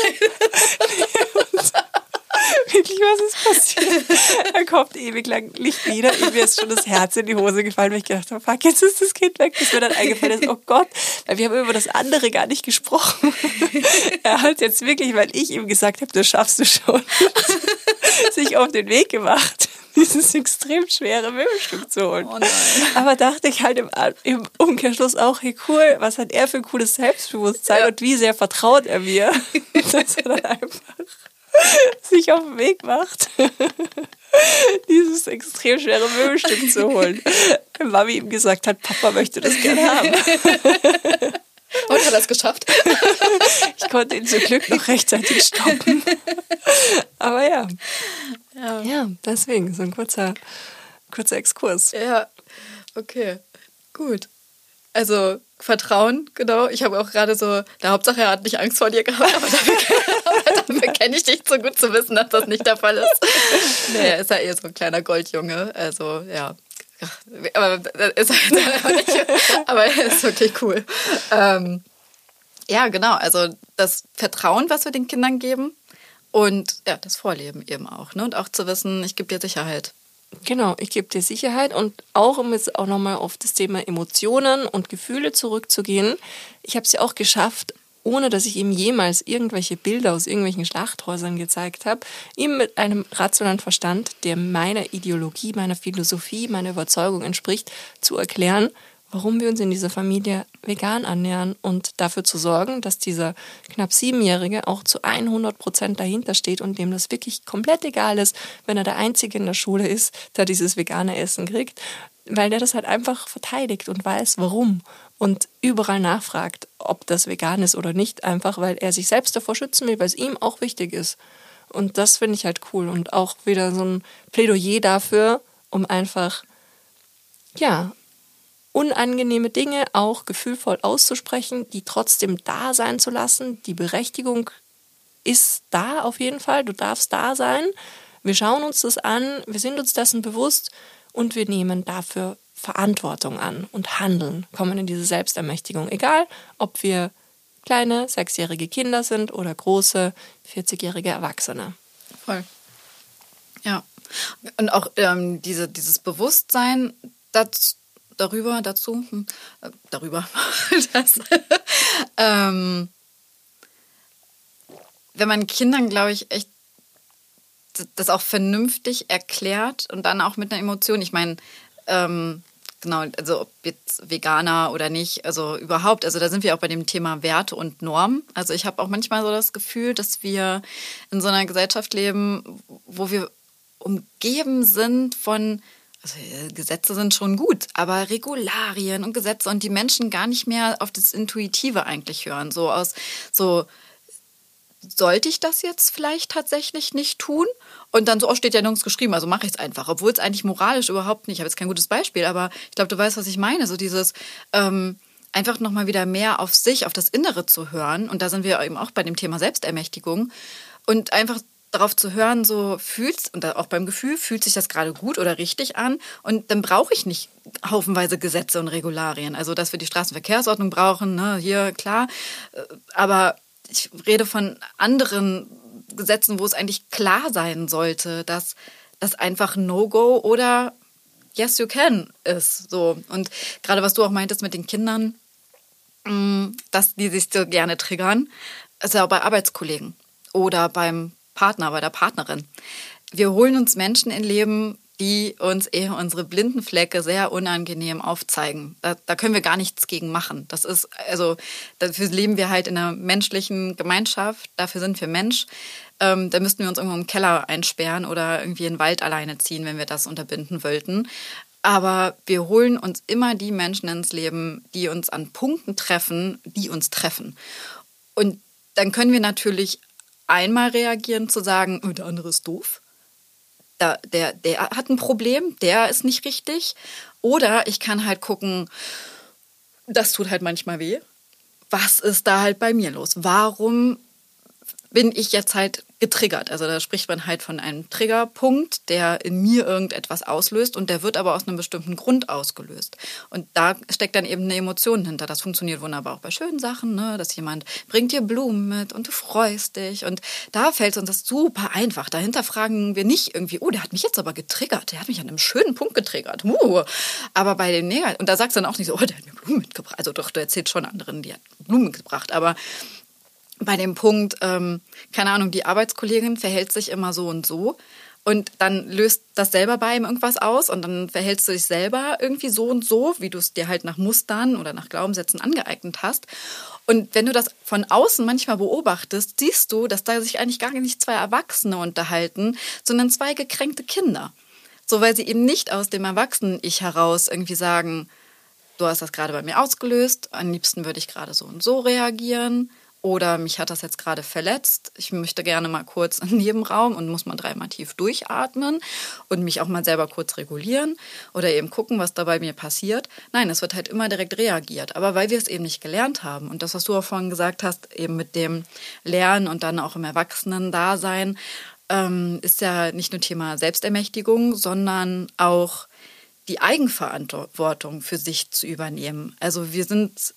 Was ist passiert? Er kommt ewig lang nicht wieder. Mir ist schon das Herz in die Hose gefallen, weil ich gedacht habe, fuck, jetzt ist das Kind weg. Bis mir dann eingefallen ist, oh Gott, weil wir haben über das andere gar nicht gesprochen. Er hat jetzt wirklich, weil ich ihm gesagt habe, das schaffst du schon, sich auf den Weg gemacht dieses extrem schwere Möbelstück zu holen. Oh Aber dachte ich halt im, im, Umkehrschluss auch, hey cool, was hat er für ein cooles Selbstbewusstsein ja. und wie sehr vertraut er mir, dass er dann einfach sich auf den Weg macht, dieses extrem schwere Möbelstück zu holen. Weil Mami ihm gesagt hat, Papa möchte das gerne haben. Und hat er es geschafft? Ich konnte ihn zum Glück noch rechtzeitig stoppen. Aber ja. Ja, ja deswegen so ein kurzer, kurzer Exkurs. Ja, okay. Gut. Also Vertrauen, genau. Ich habe auch gerade so, der Hauptsache, er hat nicht Angst vor dir gehabt, aber dafür, dafür kenne ich dich zu gut zu wissen, dass das nicht der Fall ist. Nee, er ist ja eher so ein kleiner Goldjunge. Also, ja. Aber ist er nicht. Aber er ist wirklich cool. Ähm, ja, genau. Also das Vertrauen, was wir den Kindern geben und ja, das Vorleben eben auch. Ne? Und auch zu wissen, ich gebe dir Sicherheit. Genau, ich gebe dir Sicherheit und auch um jetzt auch nochmal auf das Thema Emotionen und Gefühle zurückzugehen, ich habe es ja auch geschafft, ohne dass ich ihm jemals irgendwelche Bilder aus irgendwelchen Schlachthäusern gezeigt habe, ihm mit einem rationalen Verstand, der meiner Ideologie, meiner Philosophie, meiner Überzeugung entspricht, zu erklären, warum wir uns in dieser Familie vegan annähern und dafür zu sorgen, dass dieser knapp Siebenjährige auch zu 100 Prozent dahinter steht und dem das wirklich komplett egal ist, wenn er der Einzige in der Schule ist, der dieses vegane Essen kriegt, weil der das halt einfach verteidigt und weiß, warum und überall nachfragt, ob das vegan ist oder nicht, einfach weil er sich selbst davor schützen will, weil es ihm auch wichtig ist. Und das finde ich halt cool und auch wieder so ein Plädoyer dafür, um einfach ja, unangenehme Dinge auch gefühlvoll auszusprechen, die trotzdem da sein zu lassen. Die Berechtigung ist da auf jeden Fall, du darfst da sein. Wir schauen uns das an, wir sind uns dessen bewusst und wir nehmen dafür Verantwortung an und handeln, kommen in diese Selbstermächtigung. Egal, ob wir kleine sechsjährige Kinder sind oder große 40-jährige Erwachsene. Voll. Ja. Und auch ähm, diese, dieses Bewusstsein, das, darüber, dazu, hm, äh, darüber, das, ähm, wenn man Kindern, glaube ich, echt das auch vernünftig erklärt und dann auch mit einer Emotion. Ich meine, ähm, genau, also ob jetzt Veganer oder nicht, also überhaupt, also da sind wir auch bei dem Thema Werte und Normen. Also ich habe auch manchmal so das Gefühl, dass wir in so einer Gesellschaft leben, wo wir umgeben sind von also äh, Gesetze sind schon gut, aber Regularien und Gesetze und die Menschen gar nicht mehr auf das Intuitive eigentlich hören. So aus, so, sollte ich das jetzt vielleicht tatsächlich nicht tun? Und dann so, oh, steht ja nirgends geschrieben, also mache ich es einfach. Obwohl es eigentlich moralisch überhaupt nicht, ich habe jetzt kein gutes Beispiel, aber ich glaube, du weißt, was ich meine. So dieses, ähm, einfach nochmal wieder mehr auf sich, auf das Innere zu hören. Und da sind wir eben auch bei dem Thema Selbstermächtigung. Und einfach darauf zu hören, so fühlst und auch beim Gefühl, fühlt sich das gerade gut oder richtig an und dann brauche ich nicht haufenweise Gesetze und Regularien. Also, dass wir die Straßenverkehrsordnung brauchen, ne, hier klar, äh, aber ich rede von anderen Gesetzen, wo es eigentlich klar sein sollte, dass das einfach No-Go oder Yes, you can ist. So. Und gerade was du auch meintest mit den Kindern, mm, dass die sich so gerne triggern, ist ja auch bei Arbeitskollegen oder beim Partner, bei der Partnerin. Wir holen uns Menschen in Leben, die uns eher unsere blinden Flecke sehr unangenehm aufzeigen. Da, da, können wir gar nichts gegen machen. Das ist, also, dafür leben wir halt in einer menschlichen Gemeinschaft, dafür sind wir Mensch. Ähm, da müssten wir uns irgendwo im Keller einsperren oder irgendwie in den Wald alleine ziehen, wenn wir das unterbinden wollten. Aber wir holen uns immer die Menschen ins Leben, die uns an Punkten treffen, die uns treffen. Und dann können wir natürlich einmal reagieren, zu sagen, oh, der andere ist doof der, der, der hat ein Problem, der ist nicht richtig. Oder ich kann halt gucken, das tut halt manchmal weh. Was ist da halt bei mir los? Warum bin ich jetzt halt getriggert. Also da spricht man halt von einem Triggerpunkt, der in mir irgendetwas auslöst und der wird aber aus einem bestimmten Grund ausgelöst. Und da steckt dann eben eine Emotion hinter. Das funktioniert wunderbar auch bei schönen Sachen, ne? dass jemand bringt dir Blumen mit und du freust dich. Und da fällt uns das super einfach. Dahinter fragen wir nicht irgendwie, oh, der hat mich jetzt aber getriggert. Der hat mich an einem schönen Punkt getriggert. Uh. Aber bei den Neger, und da sagst du dann auch nicht so, oh, der hat mir Blumen mitgebracht. Also doch, du erzählst schon anderen, die hat Blumen mitgebracht. Aber bei dem Punkt, ähm, keine Ahnung, die Arbeitskollegin verhält sich immer so und so. Und dann löst das selber bei ihm irgendwas aus und dann verhältst du dich selber irgendwie so und so, wie du es dir halt nach Mustern oder nach Glaubenssätzen angeeignet hast. Und wenn du das von außen manchmal beobachtest, siehst du, dass da sich eigentlich gar nicht zwei Erwachsene unterhalten, sondern zwei gekränkte Kinder. So, weil sie eben nicht aus dem Erwachsenen-Ich heraus irgendwie sagen, du hast das gerade bei mir ausgelöst, am liebsten würde ich gerade so und so reagieren oder mich hat das jetzt gerade verletzt. Ich möchte gerne mal kurz in Nebenraum und muss mal dreimal tief durchatmen und mich auch mal selber kurz regulieren oder eben gucken, was da bei mir passiert. Nein, es wird halt immer direkt reagiert. Aber weil wir es eben nicht gelernt haben und das, was du auch vorhin gesagt hast, eben mit dem Lernen und dann auch im Erwachsenen-Dasein, ähm, ist ja nicht nur Thema Selbstermächtigung, sondern auch die Eigenverantwortung für sich zu übernehmen. Also wir sind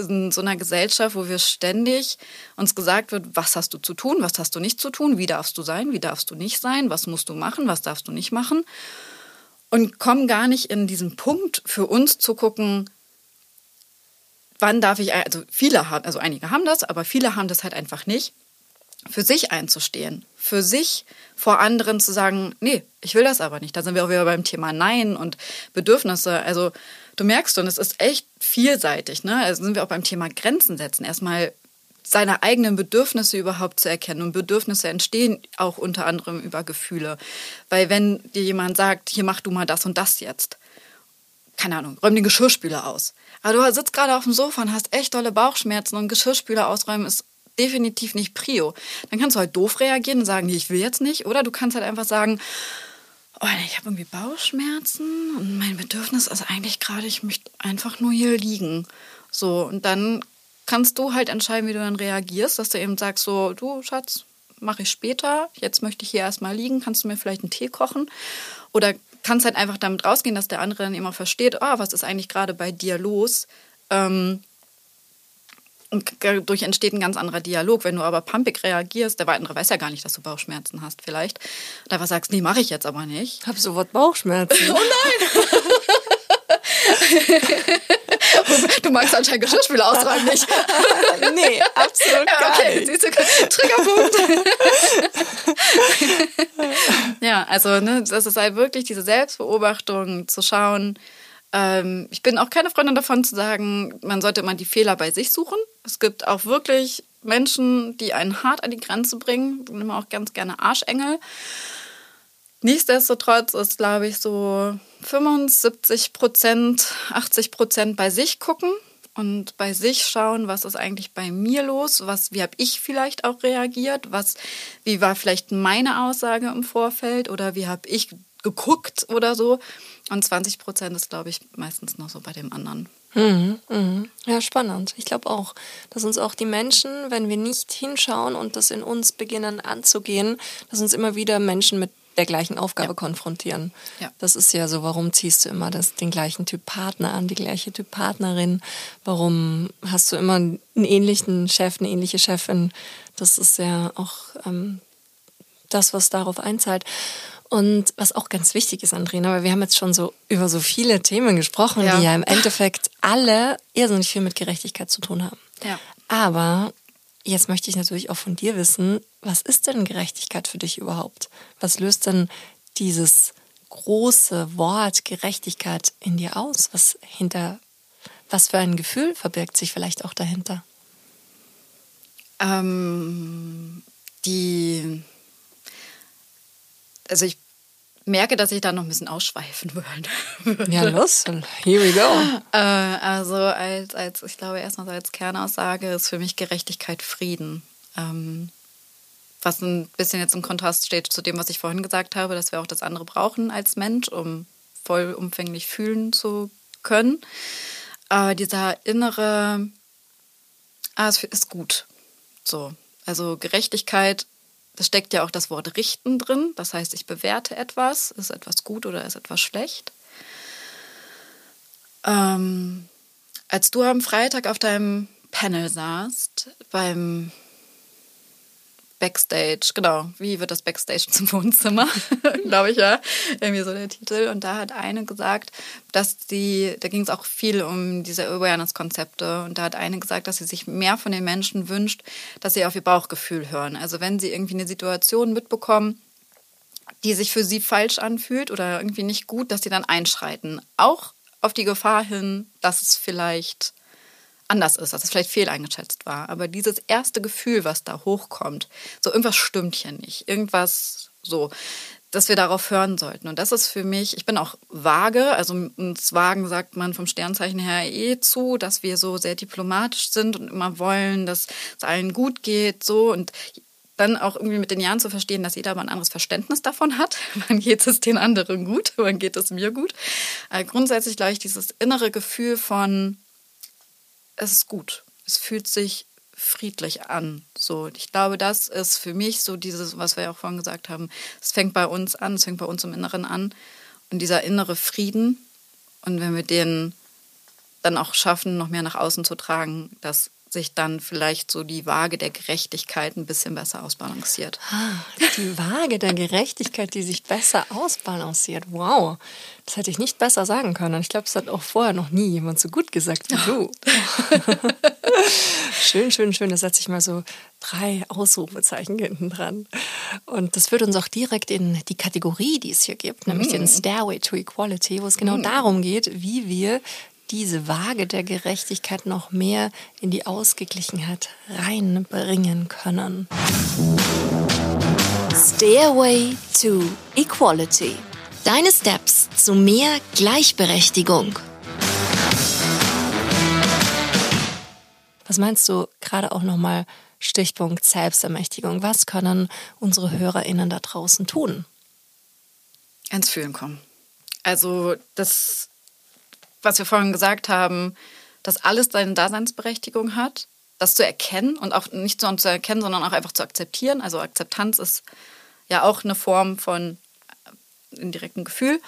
in so einer Gesellschaft, wo wir ständig uns gesagt wird, was hast du zu tun, was hast du nicht zu tun, wie darfst du sein, wie darfst du nicht sein, was musst du machen, was darfst du nicht machen. Und kommen gar nicht in diesen Punkt für uns zu gucken, wann darf ich, also viele haben, also einige haben das, aber viele haben das halt einfach nicht, für sich einzustehen, für sich vor anderen zu sagen, nee, ich will das aber nicht. Da sind wir auch wieder beim Thema Nein und Bedürfnisse. Also du merkst schon, es ist echt vielseitig. Ne? Also sind wir auch beim Thema Grenzen setzen. Erstmal seine eigenen Bedürfnisse überhaupt zu erkennen. Und Bedürfnisse entstehen auch unter anderem über Gefühle. Weil wenn dir jemand sagt, hier mach du mal das und das jetzt, keine Ahnung, räum den Geschirrspüler aus. Aber du sitzt gerade auf dem Sofa und hast echt dolle Bauchschmerzen und Geschirrspüler ausräumen ist definitiv nicht Prio. Dann kannst du halt doof reagieren und sagen, nee, ich will jetzt nicht. Oder du kannst halt einfach sagen, oh, ich habe irgendwie Bauchschmerzen und mein Bedürfnis ist eigentlich gerade, ich möchte einfach nur hier liegen. So, und dann kannst du halt entscheiden, wie du dann reagierst, dass du eben sagst, so, du Schatz, mache ich später, jetzt möchte ich hier erstmal liegen, kannst du mir vielleicht einen Tee kochen? Oder kannst halt einfach damit rausgehen, dass der andere dann immer versteht, oh, was ist eigentlich gerade bei dir los? Ähm, dadurch entsteht ein ganz anderer Dialog. Wenn du aber pumpig reagierst, der andere weiß ja gar nicht, dass du Bauchschmerzen hast vielleicht. Und einfach sagst, nee, mache ich jetzt aber nicht. Ich habe sofort Bauchschmerzen. oh nein! du magst anscheinend Geschirrspüler ausräumen nicht. nee, absolut ja, okay. nicht. Siehst du, Triggerpunkt. ja, also ne, das ist halt wirklich diese Selbstbeobachtung, zu schauen, ähm, ich bin auch keine Freundin davon zu sagen, man sollte immer die Fehler bei sich suchen. Es gibt auch wirklich Menschen, die einen hart an die Grenze bringen. Ich nehme auch ganz gerne Arschengel. Nichtsdestotrotz ist, glaube ich, so 75 Prozent, 80 Prozent bei sich gucken und bei sich schauen, was ist eigentlich bei mir los, was, wie habe ich vielleicht auch reagiert, was, wie war vielleicht meine Aussage im Vorfeld oder wie habe ich geguckt oder so. Und 20 Prozent ist, glaube ich, meistens noch so bei dem anderen. Mhm, mhm. Ja, spannend. Ich glaube auch, dass uns auch die Menschen, wenn wir nicht hinschauen und das in uns beginnen anzugehen, dass uns immer wieder Menschen mit der gleichen Aufgabe ja. konfrontieren. Ja. Das ist ja so, warum ziehst du immer das, den gleichen Typ Partner an, die gleiche Typ Partnerin? Warum hast du immer einen ähnlichen Chef, eine ähnliche Chefin? Das ist ja auch ähm, das, was darauf einzahlt. Und was auch ganz wichtig ist, Andrina, weil wir haben jetzt schon so über so viele Themen gesprochen, ja. die ja im Endeffekt alle irrsinnig viel mit Gerechtigkeit zu tun haben. Ja. Aber jetzt möchte ich natürlich auch von dir wissen, was ist denn Gerechtigkeit für dich überhaupt? Was löst denn dieses große Wort Gerechtigkeit in dir aus? Was hinter, was für ein Gefühl verbirgt sich vielleicht auch dahinter? Ähm, die, also ich merke, dass ich da noch ein bisschen ausschweifen würde. Ja, los, here we go. Äh, also als, als, ich glaube erstmal so als Kernaussage ist für mich Gerechtigkeit Frieden. Ähm, was ein bisschen jetzt im Kontrast steht zu dem, was ich vorhin gesagt habe, dass wir auch das andere brauchen als Mensch, um vollumfänglich fühlen zu können. Aber dieser innere, ah, es ist gut. So. Also Gerechtigkeit da steckt ja auch das Wort richten drin. Das heißt, ich bewerte etwas. Ist etwas gut oder ist etwas schlecht? Ähm, als du am Freitag auf deinem Panel saßt, beim Backstage, genau. Wie wird das Backstage zum Wohnzimmer? Glaube ich ja. Irgendwie so der Titel. Und da hat eine gesagt, dass die, da ging es auch viel um diese Awareness-Konzepte. Und da hat eine gesagt, dass sie sich mehr von den Menschen wünscht, dass sie auf ihr Bauchgefühl hören. Also wenn sie irgendwie eine Situation mitbekommen, die sich für sie falsch anfühlt oder irgendwie nicht gut, dass sie dann einschreiten. Auch auf die Gefahr hin, dass es vielleicht anders ist, dass es vielleicht fehleingeschätzt war. Aber dieses erste Gefühl, was da hochkommt, so irgendwas stimmt hier nicht, irgendwas so, dass wir darauf hören sollten. Und das ist für mich, ich bin auch vage, also uns Wagen sagt man vom Sternzeichen her eh zu, dass wir so sehr diplomatisch sind und immer wollen, dass es allen gut geht, so und dann auch irgendwie mit den Jahren zu verstehen, dass jeder mal ein anderes Verständnis davon hat. Wann geht es den anderen gut, wann geht es mir gut. Aber äh, grundsätzlich, glaube ich, dieses innere Gefühl von, es ist gut. Es fühlt sich friedlich an. So, ich glaube, das ist für mich so dieses, was wir ja auch vorhin gesagt haben. Es fängt bei uns an, es fängt bei uns im Inneren an. Und dieser innere Frieden. Und wenn wir den dann auch schaffen, noch mehr nach außen zu tragen, dass sich dann vielleicht so die Waage der Gerechtigkeit ein bisschen besser ausbalanciert. Ah, die Waage der Gerechtigkeit, die sich besser ausbalanciert. Wow, das hätte ich nicht besser sagen können. Ich glaube, das hat auch vorher noch nie jemand so gut gesagt wie du. schön, schön, schön. Da setze ich mal so drei Ausrufezeichen hinten dran. Und das führt uns auch direkt in die Kategorie, die es hier gibt, nämlich mm. den Stairway to Equality, wo es genau mm. darum geht, wie wir diese Waage der Gerechtigkeit noch mehr in die Ausgeglichenheit reinbringen können. Stairway to Equality. Deine Steps zu mehr Gleichberechtigung. Was meinst du gerade auch nochmal Stichpunkt Selbstermächtigung? Was können unsere HörerInnen da draußen tun? Ins Fühlen kommen. Also das was wir vorhin gesagt haben, dass alles seine Daseinsberechtigung hat, das zu erkennen und auch nicht nur zu erkennen, sondern auch einfach zu akzeptieren. Also Akzeptanz ist ja auch eine Form von äh, indirektem Gefühl,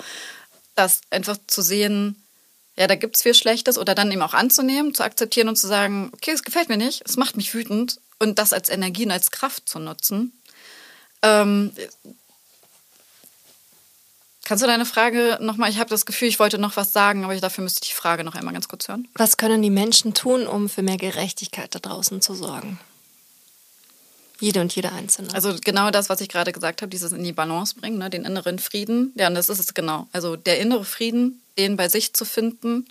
das einfach zu sehen, ja, da gibt es viel Schlechtes oder dann eben auch anzunehmen, zu akzeptieren und zu sagen, okay, es gefällt mir nicht, es macht mich wütend und das als Energie und als Kraft zu nutzen. Ähm, Kannst du deine Frage nochmal, ich habe das Gefühl, ich wollte noch was sagen, aber dafür müsste ich die Frage noch einmal ganz kurz hören. Was können die Menschen tun, um für mehr Gerechtigkeit da draußen zu sorgen? Jede und jede Einzelne. Also genau das, was ich gerade gesagt habe, dieses in die Balance bringen, ne, den inneren Frieden. Ja, und das ist es genau. Also der innere Frieden, den bei sich zu finden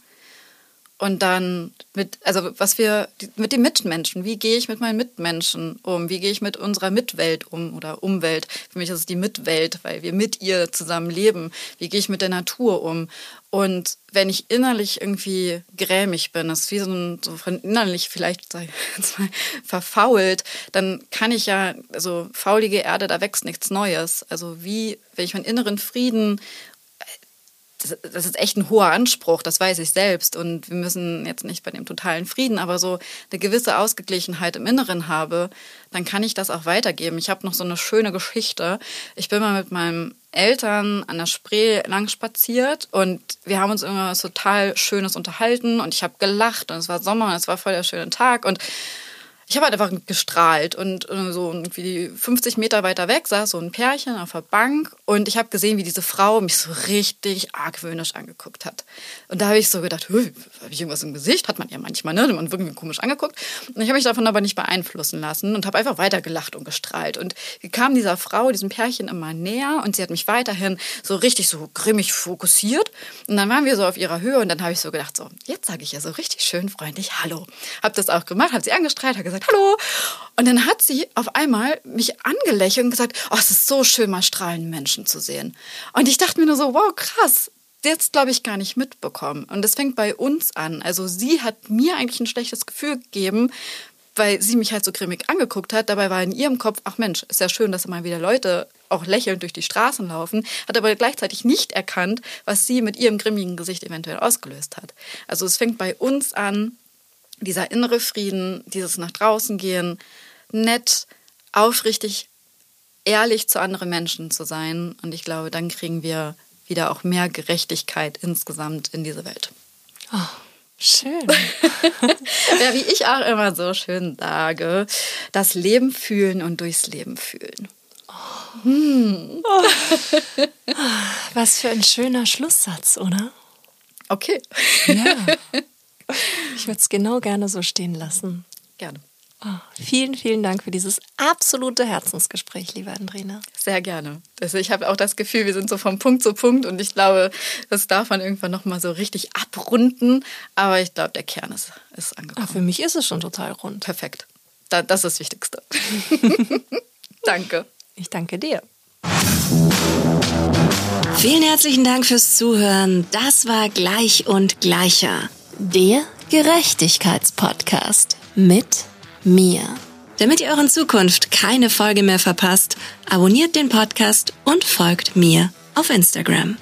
und dann mit, also was wir mit den Mitmenschen, wie gehe ich mit meinen Mitmenschen um? Wie gehe ich mit unserer Mitwelt um oder Umwelt? Für mich ist es die Mitwelt, weil wir mit ihr zusammen leben. Wie gehe ich mit der Natur um? Und wenn ich innerlich irgendwie grämig bin, das ist wie so, ein, so von innerlich vielleicht mal verfault, dann kann ich ja, also faulige Erde, da wächst nichts Neues. Also wie, wenn ich meinen inneren Frieden das, ist echt ein hoher Anspruch, das weiß ich selbst. Und wir müssen jetzt nicht bei dem totalen Frieden, aber so eine gewisse Ausgeglichenheit im Inneren habe, dann kann ich das auch weitergeben. Ich habe noch so eine schöne Geschichte. Ich bin mal mit meinen Eltern an der Spree lang spaziert und wir haben uns irgendwas total Schönes unterhalten und ich habe gelacht und es war Sommer und es war voll der schöne Tag und ich habe halt einfach gestrahlt und äh, so irgendwie 50 Meter weiter weg saß so ein Pärchen auf der Bank und ich habe gesehen, wie diese Frau mich so richtig argwöhnisch angeguckt hat. Und da habe ich so gedacht, habe ich irgendwas im Gesicht? Hat man ja manchmal, ne? Man wird irgendwie komisch angeguckt. Und ich habe mich davon aber nicht beeinflussen lassen und habe einfach weiter gelacht und gestrahlt. Und wir kamen dieser Frau, diesem Pärchen immer näher und sie hat mich weiterhin so richtig so grimmig fokussiert. Und dann waren wir so auf ihrer Höhe und dann habe ich so gedacht, so, jetzt sage ich ja so richtig schön freundlich Hallo. Habe das auch gemacht, habe sie angestrahlt, habe gesagt, gesagt, hallo. Und dann hat sie auf einmal mich angelächelt und gesagt, oh, es ist so schön, mal strahlende Menschen zu sehen. Und ich dachte mir nur so, wow, krass. Jetzt glaube ich gar nicht mitbekommen. Und das fängt bei uns an. Also sie hat mir eigentlich ein schlechtes Gefühl gegeben, weil sie mich halt so grimmig angeguckt hat. Dabei war in ihrem Kopf, ach Mensch, ist ja schön, dass immer wieder Leute auch lächelnd durch die Straßen laufen, hat aber gleichzeitig nicht erkannt, was sie mit ihrem grimmigen Gesicht eventuell ausgelöst hat. Also es fängt bei uns an, dieser innere Frieden, dieses nach draußen gehen, nett, aufrichtig, ehrlich zu anderen Menschen zu sein. Und ich glaube, dann kriegen wir wieder auch mehr Gerechtigkeit insgesamt in diese Welt. Oh, schön. ja, wie ich auch immer so schön sage, das Leben fühlen und durchs Leben fühlen. Oh. Hm. Oh. Was für ein schöner Schlusssatz, oder? Okay. Ja. Ich würde es genau gerne so stehen lassen. Gerne. Oh, vielen, vielen Dank für dieses absolute Herzensgespräch, liebe Andrina. Sehr gerne. Also ich habe auch das Gefühl, wir sind so vom Punkt zu Punkt und ich glaube, das darf man irgendwann nochmal so richtig abrunden. Aber ich glaube, der Kern ist, ist angekommen. Ach, für mich ist es schon total rund. Perfekt. das ist das Wichtigste. danke. Ich danke dir. Vielen herzlichen Dank fürs Zuhören. Das war Gleich und Gleicher der Gerechtigkeitspodcast mit mir. Damit ihr euren Zukunft keine Folge mehr verpasst, abonniert den Podcast und folgt mir auf Instagram.